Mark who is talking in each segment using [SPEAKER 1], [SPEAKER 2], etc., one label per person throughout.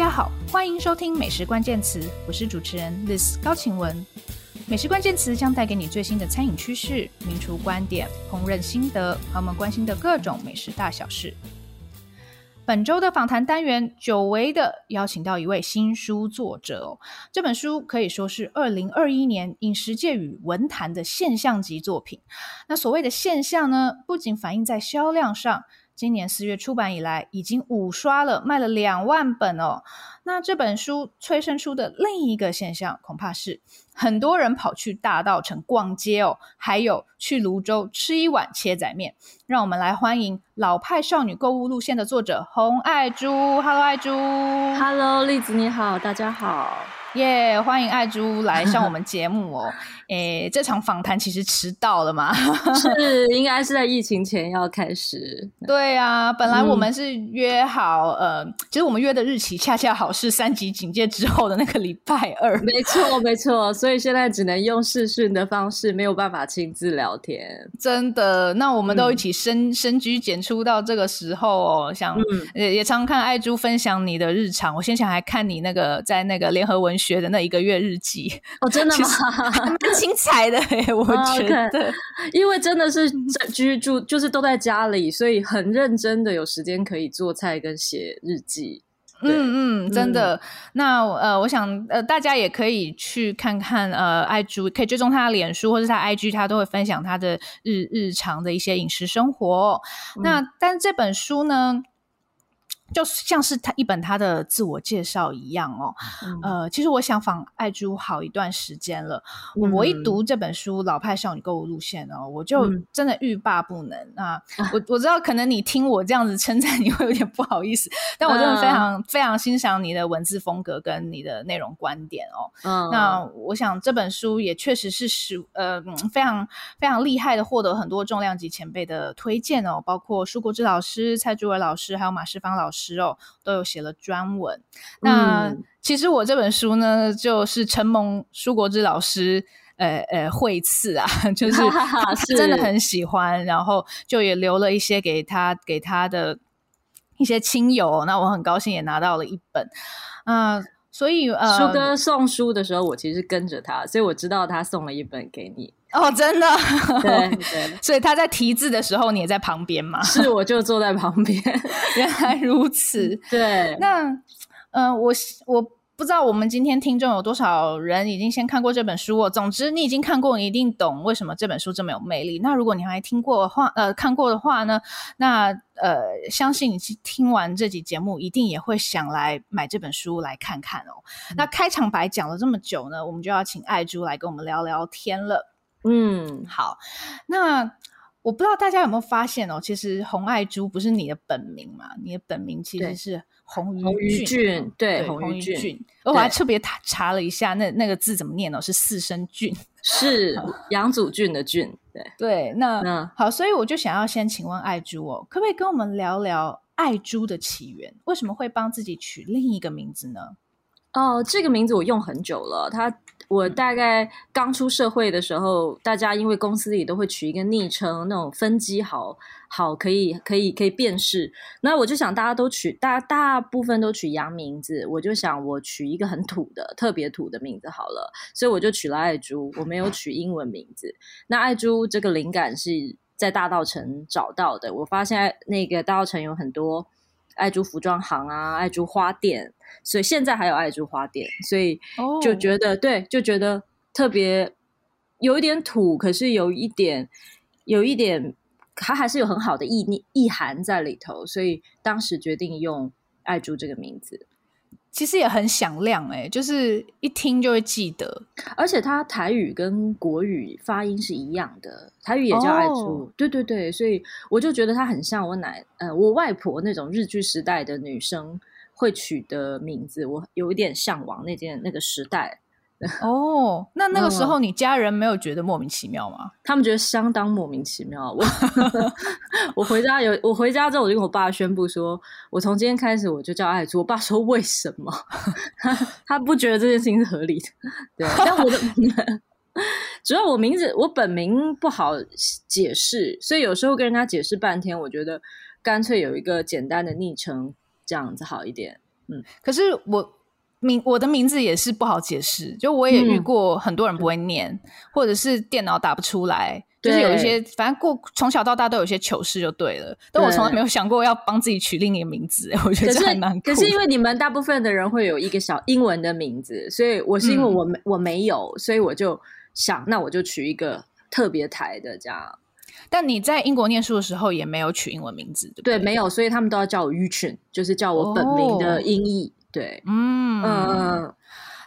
[SPEAKER 1] 大家好，欢迎收听美食关键词，我是主持人 Liz 高晴雯。美食关键词将带给你最新的餐饮趋势、名厨观点、烹饪心得，和我们关心的各种美食大小事。本周的访谈单元，久违的邀请到一位新书作者。这本书可以说是二零二一年饮食界与文坛的现象级作品。那所谓的现象呢，不仅反映在销量上。今年四月出版以来，已经五刷了，卖了两万本哦。那这本书催生出的另一个现象，恐怕是很多人跑去大道城逛街哦，还有去泸州吃一碗切仔面。让我们来欢迎老派少女购物路线的作者洪爱珠。Hello，爱珠。
[SPEAKER 2] Hello，栗子你好，大家好。
[SPEAKER 1] 耶，yeah, 欢迎爱珠来上我们节目哦。诶，这场访谈其实迟到了嘛？
[SPEAKER 2] 是，应该是在疫情前要开始。
[SPEAKER 1] 对啊，本来我们是约好，嗯、呃，其实我们约的日期恰恰好是三级警戒之后的那个礼拜二。
[SPEAKER 2] 没错，没错，所以现在只能用视讯的方式，没有办法亲自聊天。
[SPEAKER 1] 真的，那我们都一起深深居简出到这个时候哦。想也、嗯、也常看爱珠分享你的日常，我先前还看你那个在那个联合文学的那一个月日记。
[SPEAKER 2] 哦，真的吗？
[SPEAKER 1] 精彩的诶，我觉得，okay,
[SPEAKER 2] 因为真的是居住，就是都在家里，所以很认真的有时间可以做菜跟写日记。
[SPEAKER 1] 嗯嗯，真的。嗯、那呃，我想呃，大家也可以去看看呃，爱珠可以追踪他的脸书或者他 IG，他都会分享他的日日常的一些饮食生活。嗯、那但是这本书呢，就像是他一本他的自我介绍一样哦，嗯、呃，其实我想访爱珠好一段时间了。嗯、我一读这本书《老派少女购物路线》哦，我就真的欲罢不能、嗯、啊！我我知道可能你听我这样子称赞你会有点不好意思，但我真的非常、嗯、非常欣赏你的文字风格跟你的内容观点哦。嗯，那我想这本书也确实是使呃非常非常厉害的，获得很多重量级前辈的推荐哦，包括舒国志老师、蔡珠伟老师，还有马世芳老师。都有写了专文。那、嗯、其实我这本书呢，就是承蒙舒国志老师呃呃惠赐啊，就是 他真的很喜欢，然后就也留了一些给他给他的一些亲友。那我很高兴也拿到了一本。啊、呃，所以呃，
[SPEAKER 2] 舒哥送书的时候，我其实跟着他，所以我知道他送了一本给你。
[SPEAKER 1] 哦，真的，
[SPEAKER 2] 对 对，
[SPEAKER 1] 所以他在题字的时候，你也在旁边吗？
[SPEAKER 2] 是，我就坐在旁边。
[SPEAKER 1] 原来如此，
[SPEAKER 2] 对。
[SPEAKER 1] 那，嗯、呃，我我不知道我们今天听众有多少人已经先看过这本书哦。总之，你已经看过，你一定懂为什么这本书这么有魅力。那如果你还听过的话，呃，看过的话呢，那呃，相信你听完这集节目，一定也会想来买这本书来看看哦。嗯、那开场白讲了这么久呢，我们就要请爱珠来跟我们聊聊天了。嗯，好。那我不知道大家有没有发现哦，其实洪爱珠不是你的本名嘛？你的本名其实是洪于
[SPEAKER 2] 俊，对，
[SPEAKER 1] 洪于峻。我还特别查了一下，那那个字怎么念哦？是四声俊，
[SPEAKER 2] 是 杨祖俊的俊。对
[SPEAKER 1] 对，那那好，所以我就想要先请问爱珠哦，可不可以跟我们聊聊爱珠的起源？为什么会帮自己取另一个名字呢？
[SPEAKER 2] 哦，这个名字我用很久了，它。我大概刚出社会的时候，大家因为公司里都会取一个昵称，那种分机好好可以可以可以辨识。那我就想，大家都取大大部分都取洋名字，我就想我取一个很土的、特别土的名字好了，所以我就取了爱珠，我没有取英文名字。那爱珠这个灵感是在大道城找到的，我发现那个大道城有很多。爱珠服装行啊，爱珠花店，所以现在还有爱珠花店，所以就觉得、oh. 对，就觉得特别有一点土，可是有一点有一点，它还是有很好的意意涵在里头，所以当时决定用爱珠这个名字。
[SPEAKER 1] 其实也很响亮哎、欸，就是一听就会记得，
[SPEAKER 2] 而且它台语跟国语发音是一样的，台语也叫爱珠，哦、对对对，所以我就觉得它很像我奶呃我外婆那种日剧时代的女生会取的名字，我有一点向往那件那个时代。
[SPEAKER 1] 哦，那那个时候你家人没有觉得莫名其妙吗？
[SPEAKER 2] 他们觉得相当莫名其妙。我 我回家有我回家之后，我就跟我爸宣布说，我从今天开始我就叫爱珠。我爸说为什么？他他不觉得这件事情是合理的。对，但我的 主要我名字我本名不好解释，所以有时候跟人家解释半天，我觉得干脆有一个简单的昵称这样子好一点。嗯，
[SPEAKER 1] 可是我名我的名字也是不好解释，就我也遇过很多人不会念，嗯、或者是电脑打不出来，就是有一些反正过从小到大都有一些糗事就对了。但我从来没有想过要帮自己取另一个名字，我觉得这还蛮酷。
[SPEAKER 2] 可是因为你们大部分的人会有一个小英文的名字，所以我是因为我没、嗯、我没有，所以我就想那我就取一个特别台的这样。
[SPEAKER 1] 但你在英国念书的时候也没有取英文名字，对不对？
[SPEAKER 2] 对，没有，所以他们都要叫我 Yuchun，就是叫我本名的音译。哦、对，
[SPEAKER 1] 嗯嗯。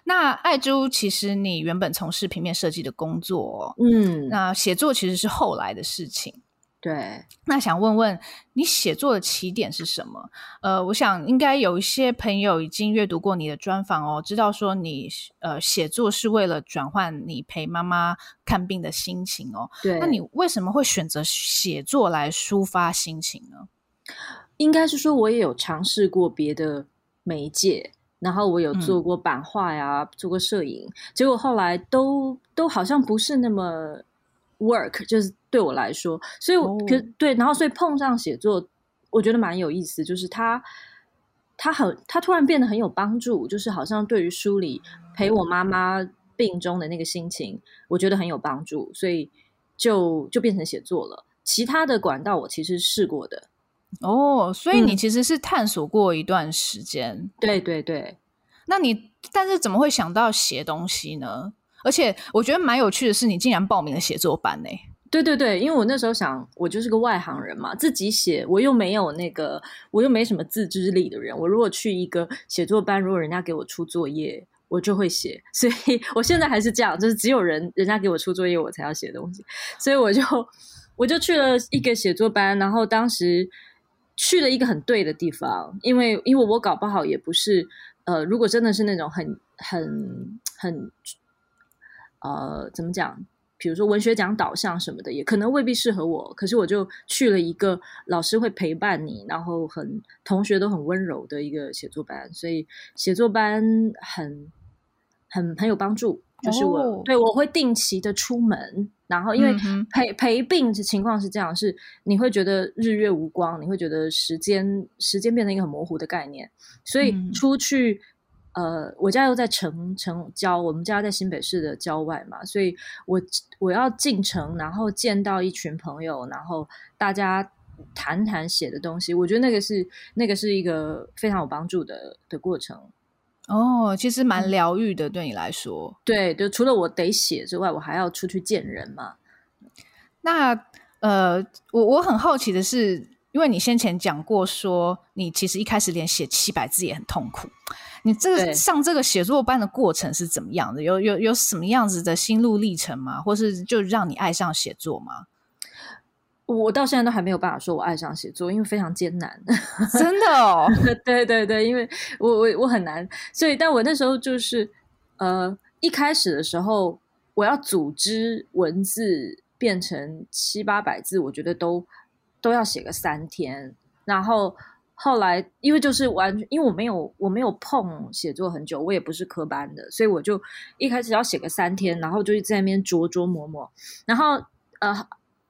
[SPEAKER 1] 那爱珠，其实你原本从事平面设计的工作，嗯，那写作其实是后来的事情。
[SPEAKER 2] 对，
[SPEAKER 1] 那想问问你写作的起点是什么？呃，我想应该有一些朋友已经阅读过你的专访哦，知道说你呃写作是为了转换你陪妈妈看病的心情哦。
[SPEAKER 2] 对，
[SPEAKER 1] 那你为什么会选择写作来抒发心情呢？
[SPEAKER 2] 应该是说我也有尝试过别的媒介，然后我有做过版画呀，嗯、做过摄影，结果后来都都好像不是那么 work，就是。对我来说，所以我可对，然后所以碰上写作，我觉得蛮有意思。就是他，他很，他突然变得很有帮助，就是好像对于梳理陪我妈妈病中的那个心情，我觉得很有帮助，所以就就变成写作了。其他的管道我其实试过的。
[SPEAKER 1] 哦，所以你其实是探索过一段时间。
[SPEAKER 2] 嗯，对对对。
[SPEAKER 1] 那你但是怎么会想到写东西呢？而且我觉得蛮有趣的是，你竟然报名了写作班呢。
[SPEAKER 2] 对对对，因为我那时候想，我就是个外行人嘛，自己写，我又没有那个，我又没什么自制力的人。我如果去一个写作班，如果人家给我出作业，我就会写。所以我现在还是这样，就是只有人人家给我出作业，我才要写东西。所以我就我就去了一个写作班，然后当时去了一个很对的地方，因为因为我搞不好也不是呃，如果真的是那种很很很呃，怎么讲？比如说文学奖导向什么的，也可能未必适合我。可是我就去了一个老师会陪伴你，然后很同学都很温柔的一个写作班，所以写作班很很很有帮助。就是我、哦、对我会定期的出门，然后因为陪陪病的情况是这样，是你会觉得日月无光，你会觉得时间时间变成一个很模糊的概念，所以出去。呃，我家又在城城郊，我们家在新北市的郊外嘛，所以我我要进城，然后见到一群朋友，然后大家谈谈写的东西，我觉得那个是那个是一个非常有帮助的的过程。
[SPEAKER 1] 哦，其实蛮疗愈的，对你来说，
[SPEAKER 2] 对，就除了我得写之外，我还要出去见人嘛。
[SPEAKER 1] 那呃，我我很好奇的是，因为你先前讲过说，你其实一开始连写七百字也很痛苦。你这个上这个写作班的过程是怎么样的？有有有什么样子的心路历程吗？或是就让你爱上写作吗？
[SPEAKER 2] 我到现在都还没有办法说我爱上写作，因为非常艰难。
[SPEAKER 1] 真的哦？
[SPEAKER 2] 对对对，因为我我我很难，所以但我那时候就是呃，一开始的时候我要组织文字变成七八百字，我觉得都都要写个三天，然后。后来，因为就是完全，因为我没有我没有碰写作很久，我也不是科班的，所以我就一开始要写个三天，然后就在那边琢琢磨磨，然后呃，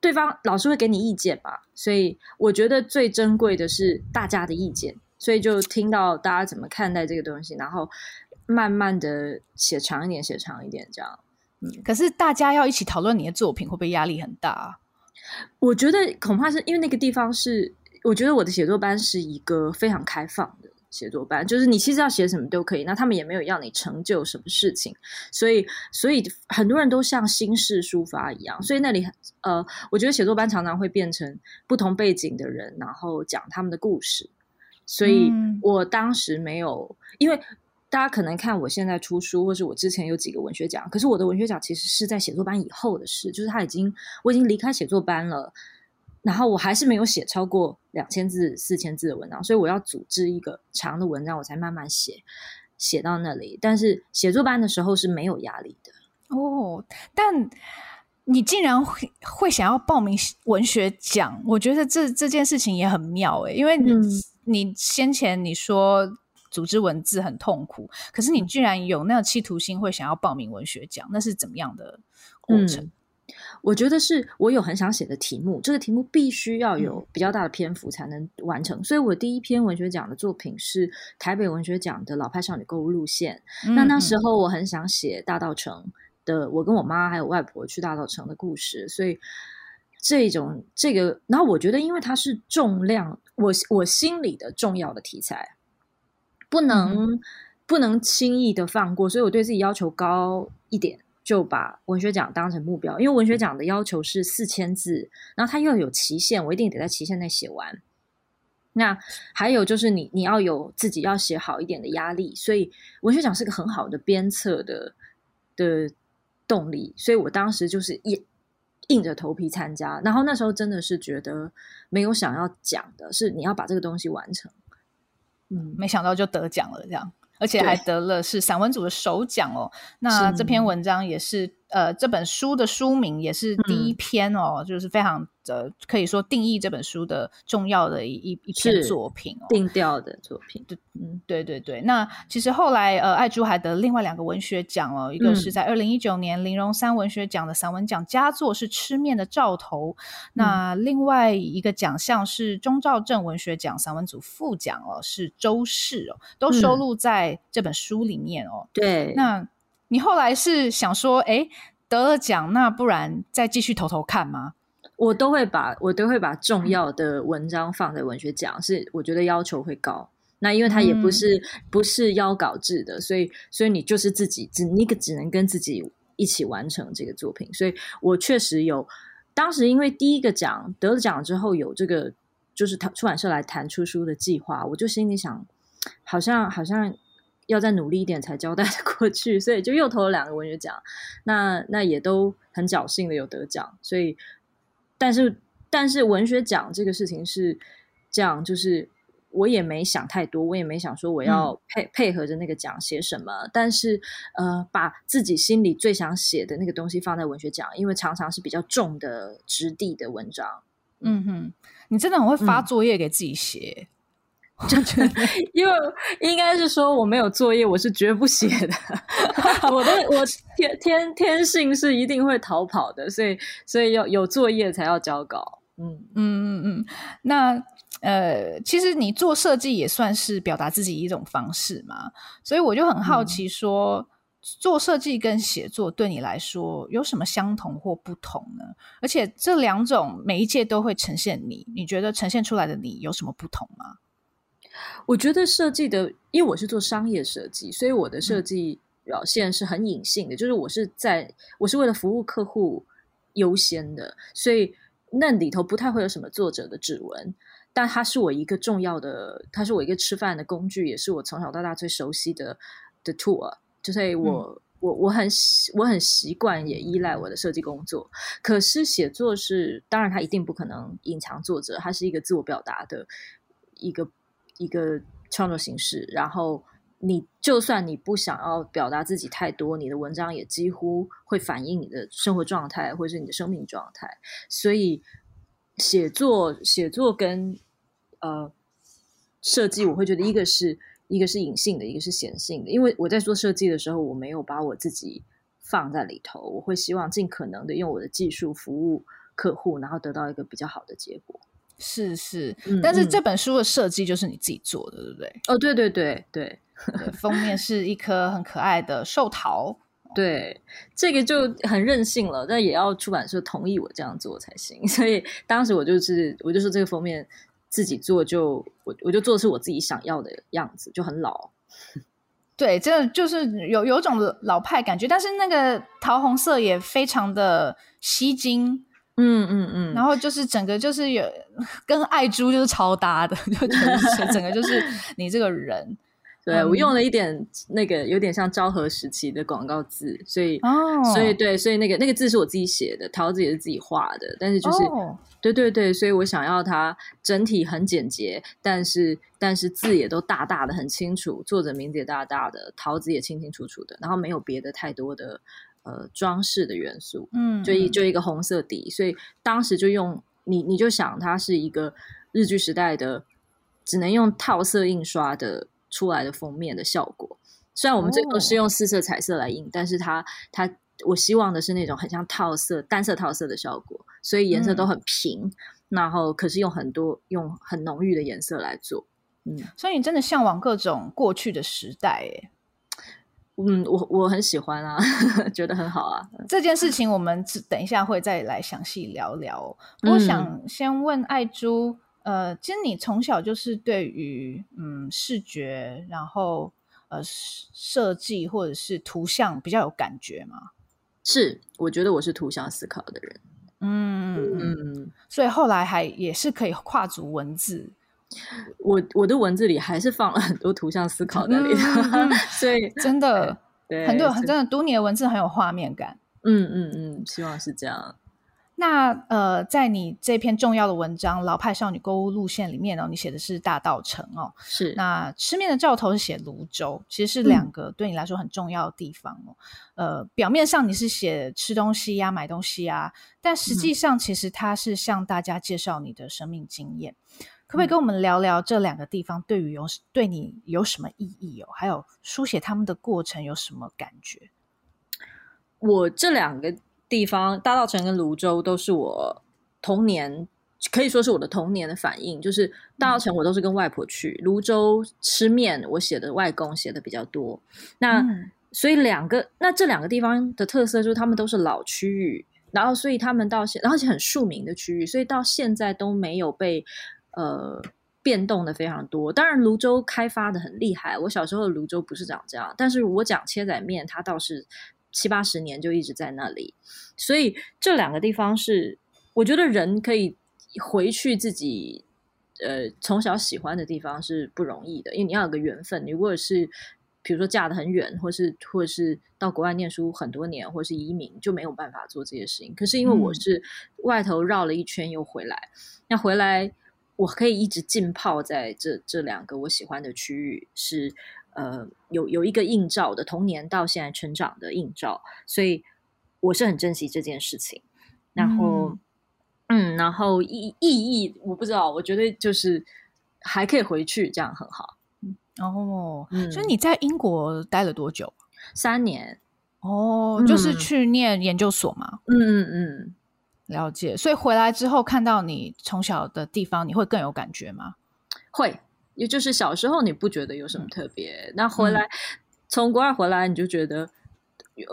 [SPEAKER 2] 对方老师会给你意见嘛，所以我觉得最珍贵的是大家的意见，所以就听到大家怎么看待这个东西，然后慢慢的写长一点，写长一点这样。
[SPEAKER 1] 嗯，可是大家要一起讨论你的作品，会不会压力很大啊？
[SPEAKER 2] 我觉得恐怕是因为那个地方是。我觉得我的写作班是一个非常开放的写作班，就是你其实要写什么都可以。那他们也没有要你成就什么事情，所以所以很多人都像新式抒发一样。所以那里呃，我觉得写作班常常会变成不同背景的人，然后讲他们的故事。所以我当时没有，因为大家可能看我现在出书，或是我之前有几个文学奖，可是我的文学奖其实是在写作班以后的事，就是他已经我已经离开写作班了。然后我还是没有写超过两千字、四千字的文章，所以我要组织一个长的文章，我才慢慢写，写到那里。但是写作班的时候是没有压力的
[SPEAKER 1] 哦。但你竟然会会想要报名文学奖，我觉得这这件事情也很妙诶，因为你、嗯、你先前你说组织文字很痛苦，可是你居然有那个企图心，会想要报名文学奖，那是怎么样的过程？
[SPEAKER 2] 嗯我觉得是我有很想写的题目，这个题目必须要有比较大的篇幅才能完成。嗯、所以我第一篇文学奖的作品是台北文学奖的老派少女购物路线。嗯、那那时候我很想写大道城的，我跟我妈还有外婆去大道城的故事。所以这种这个，然后我觉得因为它是重量，我我心里的重要的题材，不能、嗯、不能轻易的放过，所以我对自己要求高一点。就把文学奖当成目标，因为文学奖的要求是四千字，然后它又有期限，我一定得在期限内写完。那还有就是你你要有自己要写好一点的压力，所以文学奖是个很好的鞭策的的动力。所以我当时就是硬硬着头皮参加，然后那时候真的是觉得没有想要讲的，是你要把这个东西完成。
[SPEAKER 1] 嗯，没想到就得奖了，这样。而且还得了是散文组的首奖哦。那这篇文章也是。呃，这本书的书名也是第一篇哦，嗯、就是非常的可以说定义这本书的重要的一一一篇作品哦，
[SPEAKER 2] 定调的作品。
[SPEAKER 1] 对，嗯，对对对。那其实后来呃，爱珠还得另外两个文学奖哦，一个是在二零一九年林荣三文学奖的散文奖佳作是《吃面的兆头》，嗯，那另外一个奖项是钟兆镇文学奖散文组副奖哦，是《周氏》哦，都收录在这本书里面哦。
[SPEAKER 2] 嗯、对，
[SPEAKER 1] 那。你后来是想说，哎，得了奖，那不然再继续偷偷看吗？
[SPEAKER 2] 我都会把我都会把重要的文章放在文学奖，是我觉得要求会高。那因为它也不是、嗯、不是邀稿制的，所以所以你就是自己只你可只能跟自己一起完成这个作品。所以我确实有当时因为第一个奖得了奖之后有这个就是他出版社来谈出书的计划，我就心里想，好像好像。要再努力一点才交代的过去，所以就又投了两个文学奖，那那也都很侥幸的有得奖，所以但是但是文学奖这个事情是这样，就是我也没想太多，我也没想说我要配、嗯、配合着那个奖写什么，但是呃把自己心里最想写的那个东西放在文学奖，因为常常是比较重的质地的文章。
[SPEAKER 1] 嗯哼，你真的很会发作业给自己写。嗯
[SPEAKER 2] 就觉得，因为应该是说我没有作业，我是绝不写的。我的我天天天性是一定会逃跑的，所以所以要有作业才要交稿。嗯
[SPEAKER 1] 嗯嗯嗯。那呃，其实你做设计也算是表达自己一种方式嘛，所以我就很好奇说，嗯、做设计跟写作对你来说有什么相同或不同呢？而且这两种每一届都会呈现你，你觉得呈现出来的你有什么不同吗？
[SPEAKER 2] 我觉得设计的，因为我是做商业设计，所以我的设计表现是很隐性的，嗯、就是我是在我是为了服务客户优先的，所以那里头不太会有什么作者的指纹，但它是我一个重要的，它是我一个吃饭的工具，也是我从小到大最熟悉的的 tool，就是我、嗯、我我很我很习惯也依赖我的设计工作。可是写作是，当然它一定不可能隐藏作者，它是一个自我表达的一个。一个创作形式，然后你就算你不想要表达自己太多，你的文章也几乎会反映你的生活状态或者是你的生命状态。所以写作写作跟呃设计，我会觉得一个是一个是隐性的，一个是显性的。因为我在做设计的时候，我没有把我自己放在里头，我会希望尽可能的用我的技术服务客户，然后得到一个比较好的结果。
[SPEAKER 1] 是是，但是这本书的设计就是你自己做的，嗯、对不对？
[SPEAKER 2] 哦，对对对对，
[SPEAKER 1] 对，封面是一颗很可爱的寿桃，
[SPEAKER 2] 对，这个就很任性了，但也要出版社同意我这样做才行。所以当时我就是，我就说这个封面自己做就，就我我就做的是我自己想要的样子，就很老。
[SPEAKER 1] 对，真的就是有有种老派感觉，但是那个桃红色也非常的吸睛。
[SPEAKER 2] 嗯嗯嗯，
[SPEAKER 1] 然后就是整个就是有跟爱珠就是超搭的，就觉得整个就是你这个人。
[SPEAKER 2] 对、嗯、我用了一点那个有点像昭和时期的广告字，所以哦，所以对，所以那个那个字是我自己写的，桃子也是自己画的，但是就是、哦、对对对，所以我想要它整体很简洁，但是但是字也都大大的很清楚，作者名字也大大的，桃子也清清楚楚的，然后没有别的太多的。呃，装饰的元素，嗯，就一就一个红色底，所以当时就用你，你就想它是一个日剧时代的，只能用套色印刷的出来的封面的效果。虽然我们最后是用四色彩色来印，哦、但是它它我希望的是那种很像套色单色套色的效果，所以颜色都很平，嗯、然后可是用很多用很浓郁的颜色来做。嗯，
[SPEAKER 1] 所以你真的向往各种过去的时代，哎，
[SPEAKER 2] 嗯，我我很喜欢啊，觉得很好啊。
[SPEAKER 1] 这件事情我们等一下会再来详细聊聊。我想先问爱珠，呃，其实你从小就是对于嗯视觉，然后呃设计或者是图像比较有感觉吗？
[SPEAKER 2] 是，我觉得我是图像思考的人。
[SPEAKER 1] 嗯嗯嗯，所以后来还也是可以跨足文字。
[SPEAKER 2] 我我的文字里还是放了很多图像思考在里头，嗯、所以
[SPEAKER 1] 真的很多很真的读你的文字很有画面感。
[SPEAKER 2] 嗯嗯嗯，希望是这样。
[SPEAKER 1] 那呃，在你这篇重要的文章《老派少女购物路线》里面哦，你写的是大道城哦，
[SPEAKER 2] 是
[SPEAKER 1] 那吃面的兆头是写泸州，其实是两个对你来说很重要的地方哦。嗯、呃，表面上你是写吃东西呀、买东西啊，但实际上其实它是向大家介绍你的生命经验。嗯可不可以跟我们聊聊这两个地方对于有对你有什么意义哦？还有书写他们的过程有什么感觉？
[SPEAKER 2] 我这两个地方，大道城跟泸州，都是我童年可以说是我的童年的反应。就是大道城我都是跟外婆去，泸州吃面，我写的外公写的比较多。那、嗯、所以两个，那这两个地方的特色就是他们都是老区域，然后所以他们到现，然后是很庶民的区域，所以到现在都没有被。呃，变动的非常多。当然，泸州开发的很厉害。我小时候的泸州不是长这样，但是我讲切仔面，它倒是七八十年就一直在那里。所以这两个地方是，我觉得人可以回去自己呃从小喜欢的地方是不容易的，因为你要有个缘分。你如果是比如说嫁得很远，或是或是到国外念书很多年，或是移民，就没有办法做这些事情。可是因为我是外头绕了一圈又回来，嗯、那回来。我可以一直浸泡在这这两个我喜欢的区域，是呃有有一个映照的童年到现在成长的映照，所以我是很珍惜这件事情。然后，嗯，嗯，然后意意义我不知道，我觉得就是还可以回去，这样很好。
[SPEAKER 1] 哦，嗯，所以你在英国待了多久？
[SPEAKER 2] 三年。
[SPEAKER 1] 哦，就是去念研究所嘛？
[SPEAKER 2] 嗯嗯嗯。
[SPEAKER 1] 了解，所以回来之后看到你从小的地方，你会更有感觉吗？
[SPEAKER 2] 会，也就是小时候你不觉得有什么特别，那、嗯、回来从国外回来，你就觉得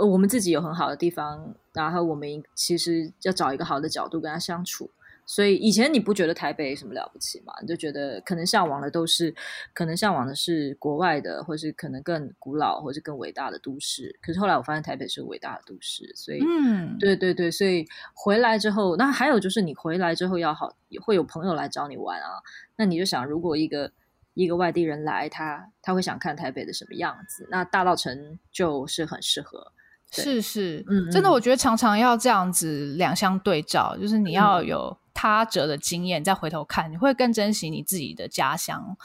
[SPEAKER 2] 我们自己有很好的地方，然后我们其实要找一个好的角度跟他相处。所以以前你不觉得台北什么了不起嘛？你就觉得可能向往的都是，可能向往的是国外的，或是可能更古老，或是更伟大的都市。可是后来我发现台北是个伟大的都市，所以，嗯，对对对，所以回来之后，那还有就是你回来之后要好，会有朋友来找你玩啊。那你就想，如果一个一个外地人来，他他会想看台北的什么样子？那大稻城就是很适合。
[SPEAKER 1] 是是，嗯，真的，我觉得常常要这样子两相对照，就是你要有。他者的经验，再回头看，你会更珍惜你自己的家乡。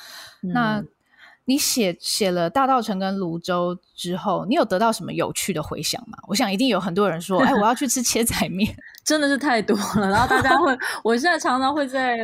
[SPEAKER 1] 嗯、那你写写了大稻城跟泸州之后，你有得到什么有趣的回响吗？我想一定有很多人说：“ 哎，我要去吃切仔面。”
[SPEAKER 2] 真的是太多了。然后大家会，我现在常常会在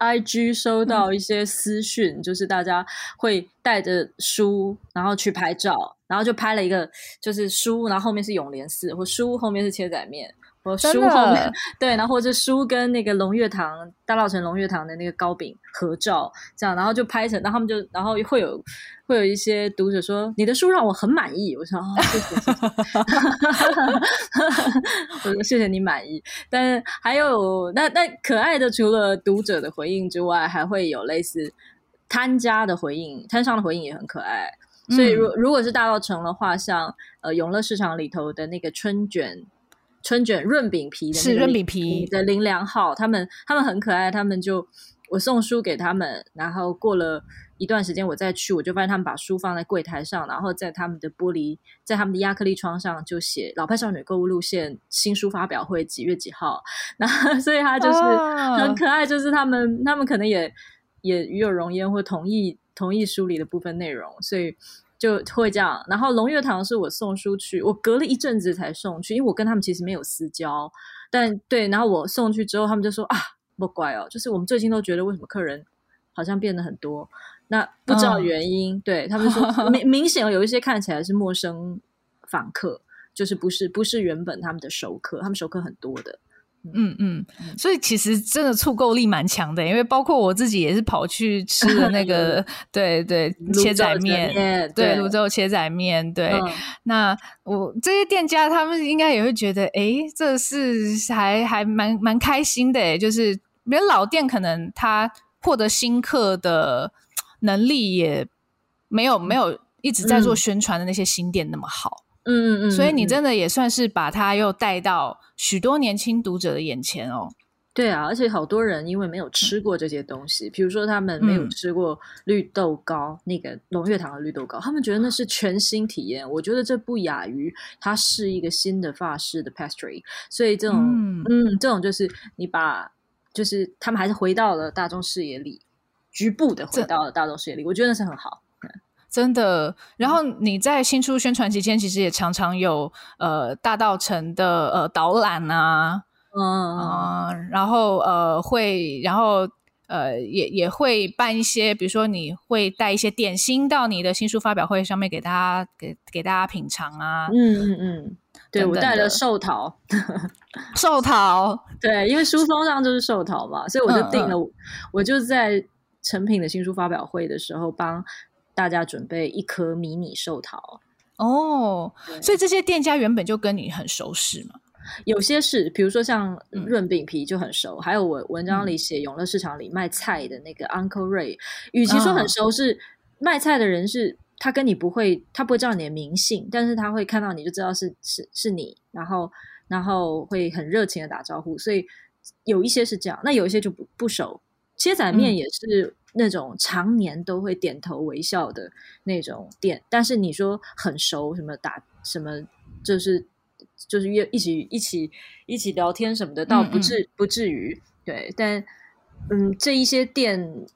[SPEAKER 2] IG 收到一些私讯，嗯、就是大家会带着书，然后去拍照，然后就拍了一个，就是书，然后后面是永联寺，或书后面是切仔面。我书后面。对，然后或者书跟那个龙月堂大稻城龙月堂的那个糕饼合照，这样，然后就拍成，然后他们就，然后会有会有一些读者说你的书让我很满意，我说哦，谢谢，谢谢。我说谢谢你满意，但是还有那那可爱的，除了读者的回应之外，还会有类似摊家的回应，摊商的回应也很可爱，所以如如果是大稻城的话，像呃永乐市场里头的那个春卷。春卷润饼皮的
[SPEAKER 1] 是润饼皮
[SPEAKER 2] 的林良浩，他们他们很可爱，他们就我送书给他们，然后过了一段时间我再去，我就发现他们把书放在柜台上，然后在他们的玻璃，在他们的亚克力窗上就写“老派少女购物路线”新书发表会几月几号，然后所以他就是很可爱，就是他们、oh. 他们可能也也与有荣焉或同意同意书里的部分内容，所以。就会这样，然后龙月堂是我送书去，我隔了一阵子才送去，因为我跟他们其实没有私交，但对，然后我送去之后，他们就说啊，不乖哦，就是我们最近都觉得为什么客人好像变得很多，那不知道原因，嗯、对他们说 明明显有一些看起来是陌生访客。就是不是不是原本他们的熟客，他们熟客很多的。
[SPEAKER 1] 嗯嗯，所以其实真的促购力蛮强的，因为包括我自己也是跑去吃了那个，对对，切仔面，对泸州切仔面，对。嗯、那我这些店家他们应该也会觉得，哎，这是还还蛮蛮开心的，就是别人老店可能他获得新客的能力也没有没有一直在做宣传的那些新店那么好。嗯嗯嗯，嗯，所以你真的也算是把它又带到许多年轻读者的眼前哦。
[SPEAKER 2] 对啊，而且好多人因为没有吃过这些东西，比如说他们没有吃过绿豆糕，嗯、那个龙悦堂的绿豆糕，他们觉得那是全新体验。我觉得这不亚于它是一个新的法式的 pastry。所以这种嗯，嗯，这种就是你把，就是他们还是回到了大众视野里，局部的回到了大众视野里，我觉得那是很好。
[SPEAKER 1] 真的，然后你在新书宣传期间，其实也常常有呃大道城的呃导览啊，嗯然后呃会，然后呃也也会办一些，比如说你会带一些点心到你的新书发表会上面给大家给给大家品尝啊，
[SPEAKER 2] 嗯嗯嗯，对，我带了寿桃，
[SPEAKER 1] 寿桃，
[SPEAKER 2] 对，因为书封上就是寿桃嘛，所以我就定了，嗯嗯、我就在成品的新书发表会的时候帮。大家准备一颗迷你寿桃
[SPEAKER 1] 哦，所以这些店家原本就跟你很熟识嘛？
[SPEAKER 2] 有些是，比如说像润饼皮就很熟，嗯、还有我文章里写永乐市场里卖菜的那个 Uncle Ray，与其说很熟，是卖菜的人是他跟你不会，他不会知道你的名姓，但是他会看到你就知道是是是你，然后然后会很热情的打招呼，所以有一些是这样，那有一些就不不熟。切仔面也是。嗯那种常年都会点头微笑的那种店，但是你说很熟，什么打什么，就是就是约一起一起一起聊天什么的，倒不至嗯嗯不至于。对，但嗯，这一些店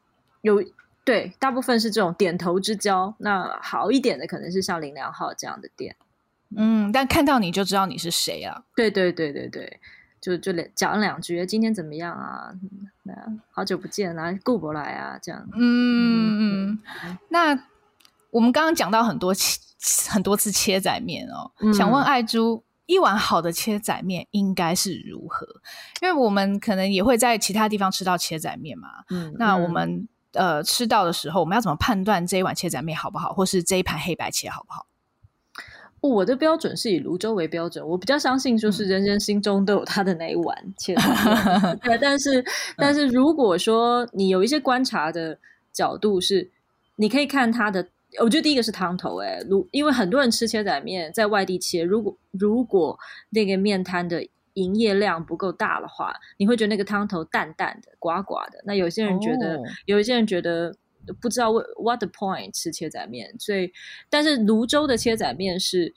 [SPEAKER 2] 有对，大部分是这种点头之交。那好一点的可能是像林良浩这样的店，
[SPEAKER 1] 嗯，但看到你就知道你是谁啊？
[SPEAKER 2] 对对对对对。就就讲两句，今天怎么样啊？好久不见啊，顾不来啊，这样。嗯
[SPEAKER 1] 嗯嗯。那我们刚刚讲到很多切很多次切仔面哦，嗯、想问爱珠，一碗好的切仔面应该是如何？因为我们可能也会在其他地方吃到切仔面嘛。嗯。那我们、嗯、呃吃到的时候，我们要怎么判断这一碗切仔面好不好，或是这一盘黑白切好不好？
[SPEAKER 2] 我的标准是以泸州为标准，我比较相信，就是人人心中都有他的那一碗切仔面。对，但是，但是如果说你有一些观察的角度是，你可以看它的，我觉得第一个是汤头，哎，如因为很多人吃切仔面在外地切，如果如果那个面摊的营业量不够大的话，你会觉得那个汤头淡淡的、寡寡的。那有些人觉得，哦、有一些人觉得。不知道 what the point 吃切仔面，所以但是泸州的切仔面是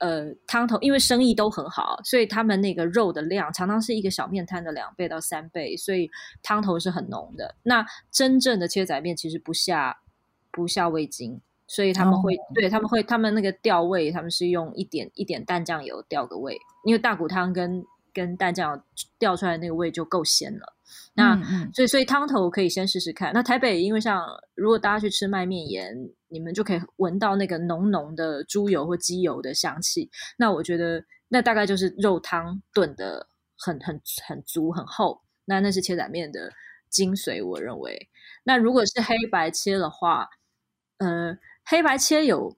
[SPEAKER 2] 呃汤头，因为生意都很好，所以他们那个肉的量常常是一个小面摊的两倍到三倍，所以汤头是很浓的。那真正的切仔面其实不下不下味精，所以他们会、哦、对他们会他们那个调味，他们是用一点一点淡酱油调个味，因为大骨汤跟跟淡酱油调出来的那个味就够鲜了。那、嗯、所以所以汤头可以先试试看。那台北因为像如果大家去吃卖面盐，你们就可以闻到那个浓浓的猪油或鸡油的香气。那我觉得那大概就是肉汤炖的很很很足很厚。那那是切仔面的精髓，我认为。那如果是黑白切的话，呃，黑白切有，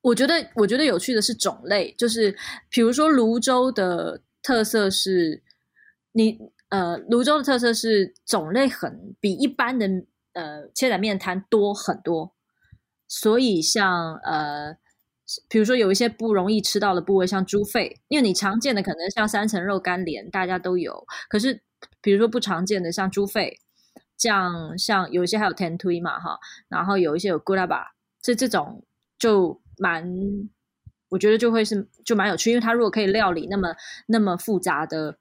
[SPEAKER 2] 我觉得我觉得有趣的是种类，就是比如说泸州的特色是你。呃，泸州的特色是种类很比一般的呃切仔面摊多很多，所以像呃，比如说有一些不容易吃到的部位，像猪肺，因为你常见的可能像三层肉干连大家都有，可是比如说不常见的像猪肺，像像有一些还有天推嘛哈，然后有一些有咕拉巴，这这种就蛮，我觉得就会是就蛮有趣，因为它如果可以料理那么那么复杂的。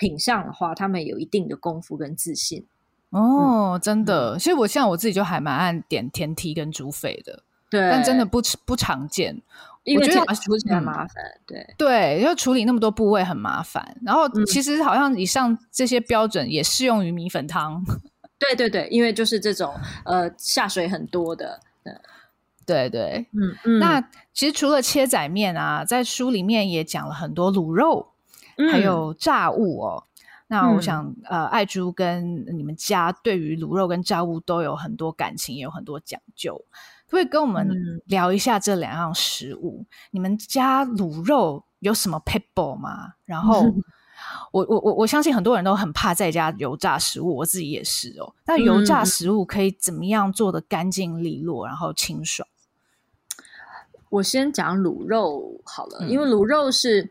[SPEAKER 2] 品相的话，他们有一定的功夫跟自信
[SPEAKER 1] 哦，嗯、真的。其实我像我自己就还蛮爱点天梯跟猪肺的，
[SPEAKER 2] 对，
[SPEAKER 1] 但真的不不常见，
[SPEAKER 2] 因为我觉得处理起来麻烦，嗯、对
[SPEAKER 1] 对，要处理那么多部位很麻烦。然后其实好像以上这些标准也适用于米粉汤，
[SPEAKER 2] 对对对，因为就是这种呃下水很多的，
[SPEAKER 1] 对对，
[SPEAKER 2] 嗯嗯。
[SPEAKER 1] 那其实除了切仔面啊，在书里面也讲了很多卤肉，嗯、还有炸物哦。那我想，嗯、呃，爱珠跟你们家对于卤肉跟炸物都有很多感情，也有很多讲究，可不可以跟我们聊一下这两样食物？嗯、你们家卤肉有什么撇步吗？然后，嗯、我我我我相信很多人都很怕在家油炸食物，我自己也是哦。那油炸食物可以怎么样做的干净利落，然后清爽？
[SPEAKER 2] 我先讲卤肉好了，嗯、因为卤肉是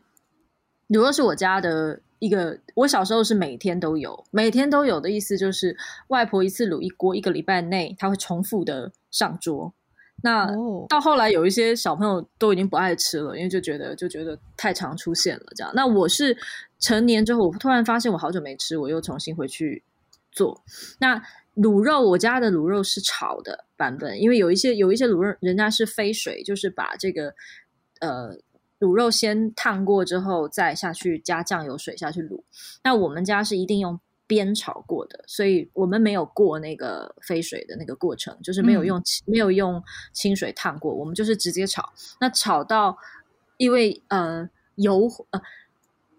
[SPEAKER 2] 卤肉是我家的。一个，我小时候是每天都有，每天都有的意思就是外婆一次卤一锅，一个礼拜内她会重复的上桌。那到后来有一些小朋友都已经不爱吃了，因为就觉得就觉得太常出现了这样。那我是成年之后，我突然发现我好久没吃，我又重新回去做。那卤肉，我家的卤肉是炒的版本，因为有一些有一些卤肉人家是飞水，就是把这个呃。卤肉先烫过之后，再下去加酱油水下去卤。那我们家是一定用煸炒过的，所以我们没有过那个飞水的那个过程，就是没有用、嗯、没有用清水烫过，我们就是直接炒。那炒到因为呃油呃，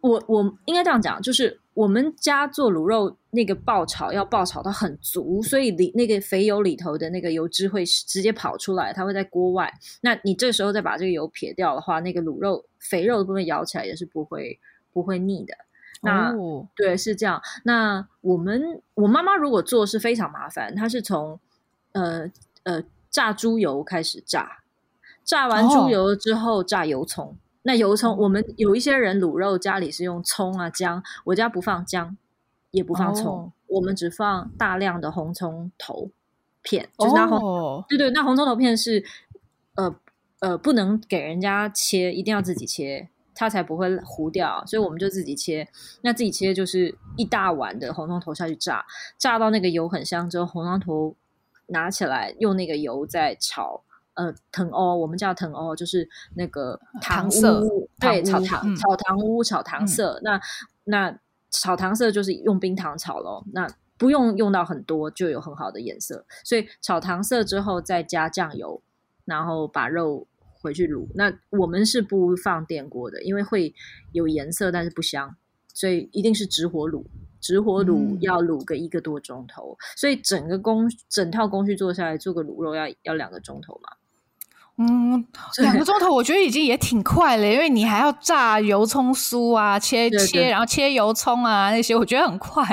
[SPEAKER 2] 我我应该这样讲，就是。我们家做卤肉那个爆炒要爆炒到很足，所以里那个肥油里头的那个油脂会直接跑出来，它会在锅外。那你这时候再把这个油撇掉的话，那个卤肉肥肉的部分咬起来也是不会不会腻的。那、哦、对，是这样。那我们我妈妈如果做是非常麻烦，她是从呃呃炸猪油开始炸，炸完猪油之后炸油葱。哦那油葱，我们有一些人卤肉家里是用葱啊姜，我家不放姜，也不放葱，哦、我们只放大量的红葱头片，就是那红，哦、对对，那红葱头片是呃呃不能给人家切，一定要自己切，它才不会糊掉，所以我们就自己切。那自己切就是一大碗的红葱头下去炸，炸到那个油很香之后，红葱头拿起来用那个油再炒。呃，藤欧，我们叫藤欧，就是那个糖色对，糖炒糖，炒糖屋，炒糖色。嗯、那那炒糖色就是用冰糖炒咯，那不用用到很多，就有很好的颜色。所以炒糖色之后再加酱油，然后把肉回去卤。那我们是不放电锅的，因为会有颜色，但是不香，所以一定是直火卤。直火卤要卤个一个多钟头，嗯、所以整个工整套工序做下来，做个卤肉要要两个钟头嘛。
[SPEAKER 1] 嗯，两个钟头 我觉得已经也挺快了，因为你还要炸油葱酥啊，切切，然后切油葱啊那些，我觉得很快。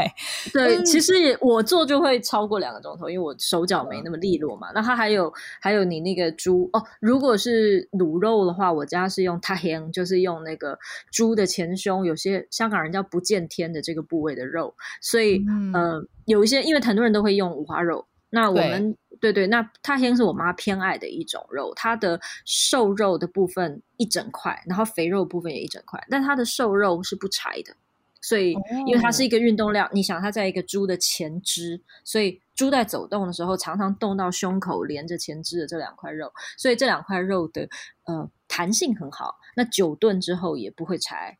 [SPEAKER 2] 对，嗯、其实也我做就会超过两个钟头，因为我手脚没那么利落嘛。那它还有还有你那个猪哦，如果是卤肉的话，我家是用塔香，就是用那个猪的前胸，有些香港人叫不见天的这个部位的肉，所以嗯、呃，有一些因为很多人都会用五花肉，那我们。对对，那塔香是我妈偏爱的一种肉，它的瘦肉的部分一整块，然后肥肉部分也一整块，但它的瘦肉是不柴的，所以因为它是一个运动量，你想它在一个猪的前肢，所以猪在走动的时候常常动到胸口，连着前肢的这两块肉，所以这两块肉的呃弹性很好，那久炖之后也不会柴。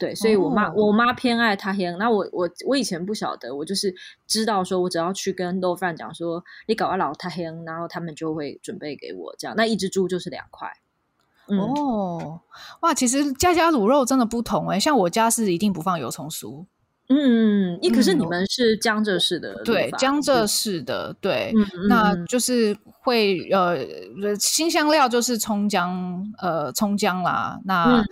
[SPEAKER 2] 对，所以我妈、oh. 我妈偏爱他黑。那我我我以前不晓得，我就是知道说，我只要去跟肉贩讲说，你搞个老他黑，然后他们就会准备给我这样。那一只猪就是两块。
[SPEAKER 1] 哦、嗯，oh. 哇，其实家家卤肉真的不同哎，像我家是一定不放油葱酥。
[SPEAKER 2] 嗯，一可是你们是江浙式的，
[SPEAKER 1] 对，江浙式的，对，嗯、那就是会呃，新香料就是葱姜，呃，葱姜啦，那。嗯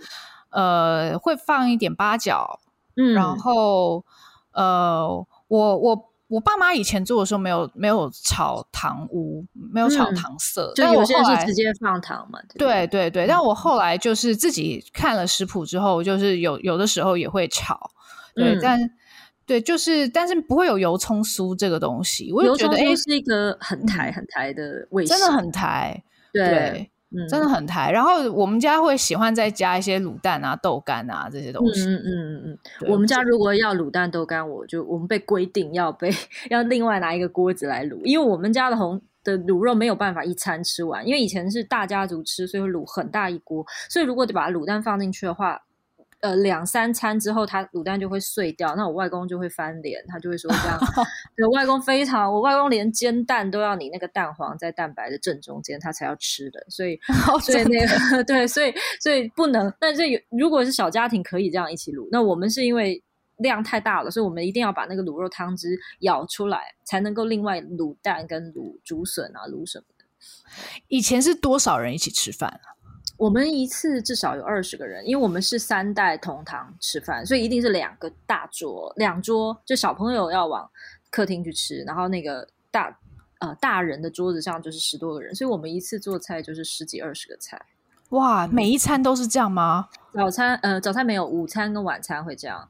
[SPEAKER 1] 呃，会放一点八角，嗯，然后呃，我我我爸妈以前做的时候没有没有炒糖屋，没有炒糖色，嗯、
[SPEAKER 2] 就有些是直接放糖嘛，
[SPEAKER 1] 对对对。但我后来就是自己看了食谱之后，就是有有的时候也会炒，对，嗯、但对，就是但是不会有油葱酥这个东西，我就觉得哎，
[SPEAKER 2] 是一个很台很台的味道，
[SPEAKER 1] 真的很台，对。对嗯，真的很台。然后我们家会喜欢再加一些卤蛋啊、豆干啊这些东西。嗯嗯嗯嗯。对我们家如果要卤蛋豆干，我就我们被规定要被要另外拿一个锅子来卤，因为我们家的红的卤肉没有办法一餐吃完，因为以前是大家族吃，所以会卤很大一锅。所以如果得把卤蛋放进去的话，
[SPEAKER 2] 呃两三餐之后，它卤蛋就会碎掉，那我外公就会翻脸，他就会说这样，我，外公非常，我外公连煎蛋都要你那个蛋黄在蛋白的正中间，他才要吃的，所以 所以那个 对，所以所以不能，但是如果是小家庭可以这样一起卤，那我们是因为。量太大了，所以我们一定要把那个卤肉汤汁舀出来，才能够另外卤蛋跟卤竹笋啊，卤什么的。
[SPEAKER 1] 以前是多少人一起吃饭啊？
[SPEAKER 2] 我们一次至少有二十个人，因为我们是三代同堂吃饭，所以一定是两个大桌，两桌就小朋友要往客厅去吃，然后那个大呃大人的桌子上就是十多个人，所以我们一次做菜就是十几二十个菜。
[SPEAKER 1] 哇，每一餐都是这样吗？
[SPEAKER 2] 早餐呃早餐没有，午餐跟晚餐会这样。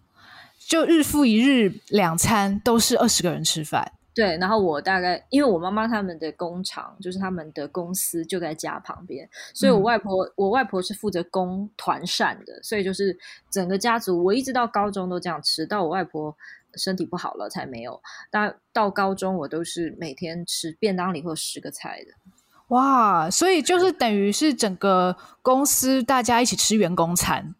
[SPEAKER 1] 就日复一日，两餐都是二十个人吃饭。
[SPEAKER 2] 对，然后我大概因为我妈妈他们的工厂就是他们的公司就在家旁边，所以我外婆、嗯、我外婆是负责供团膳的，所以就是整个家族，我一直到高中都这样吃，到我外婆身体不好了才没有。但到高中我都是每天吃便当里会有十个菜的。
[SPEAKER 1] 哇，所以就是等于是整个公司大家一起吃员工餐。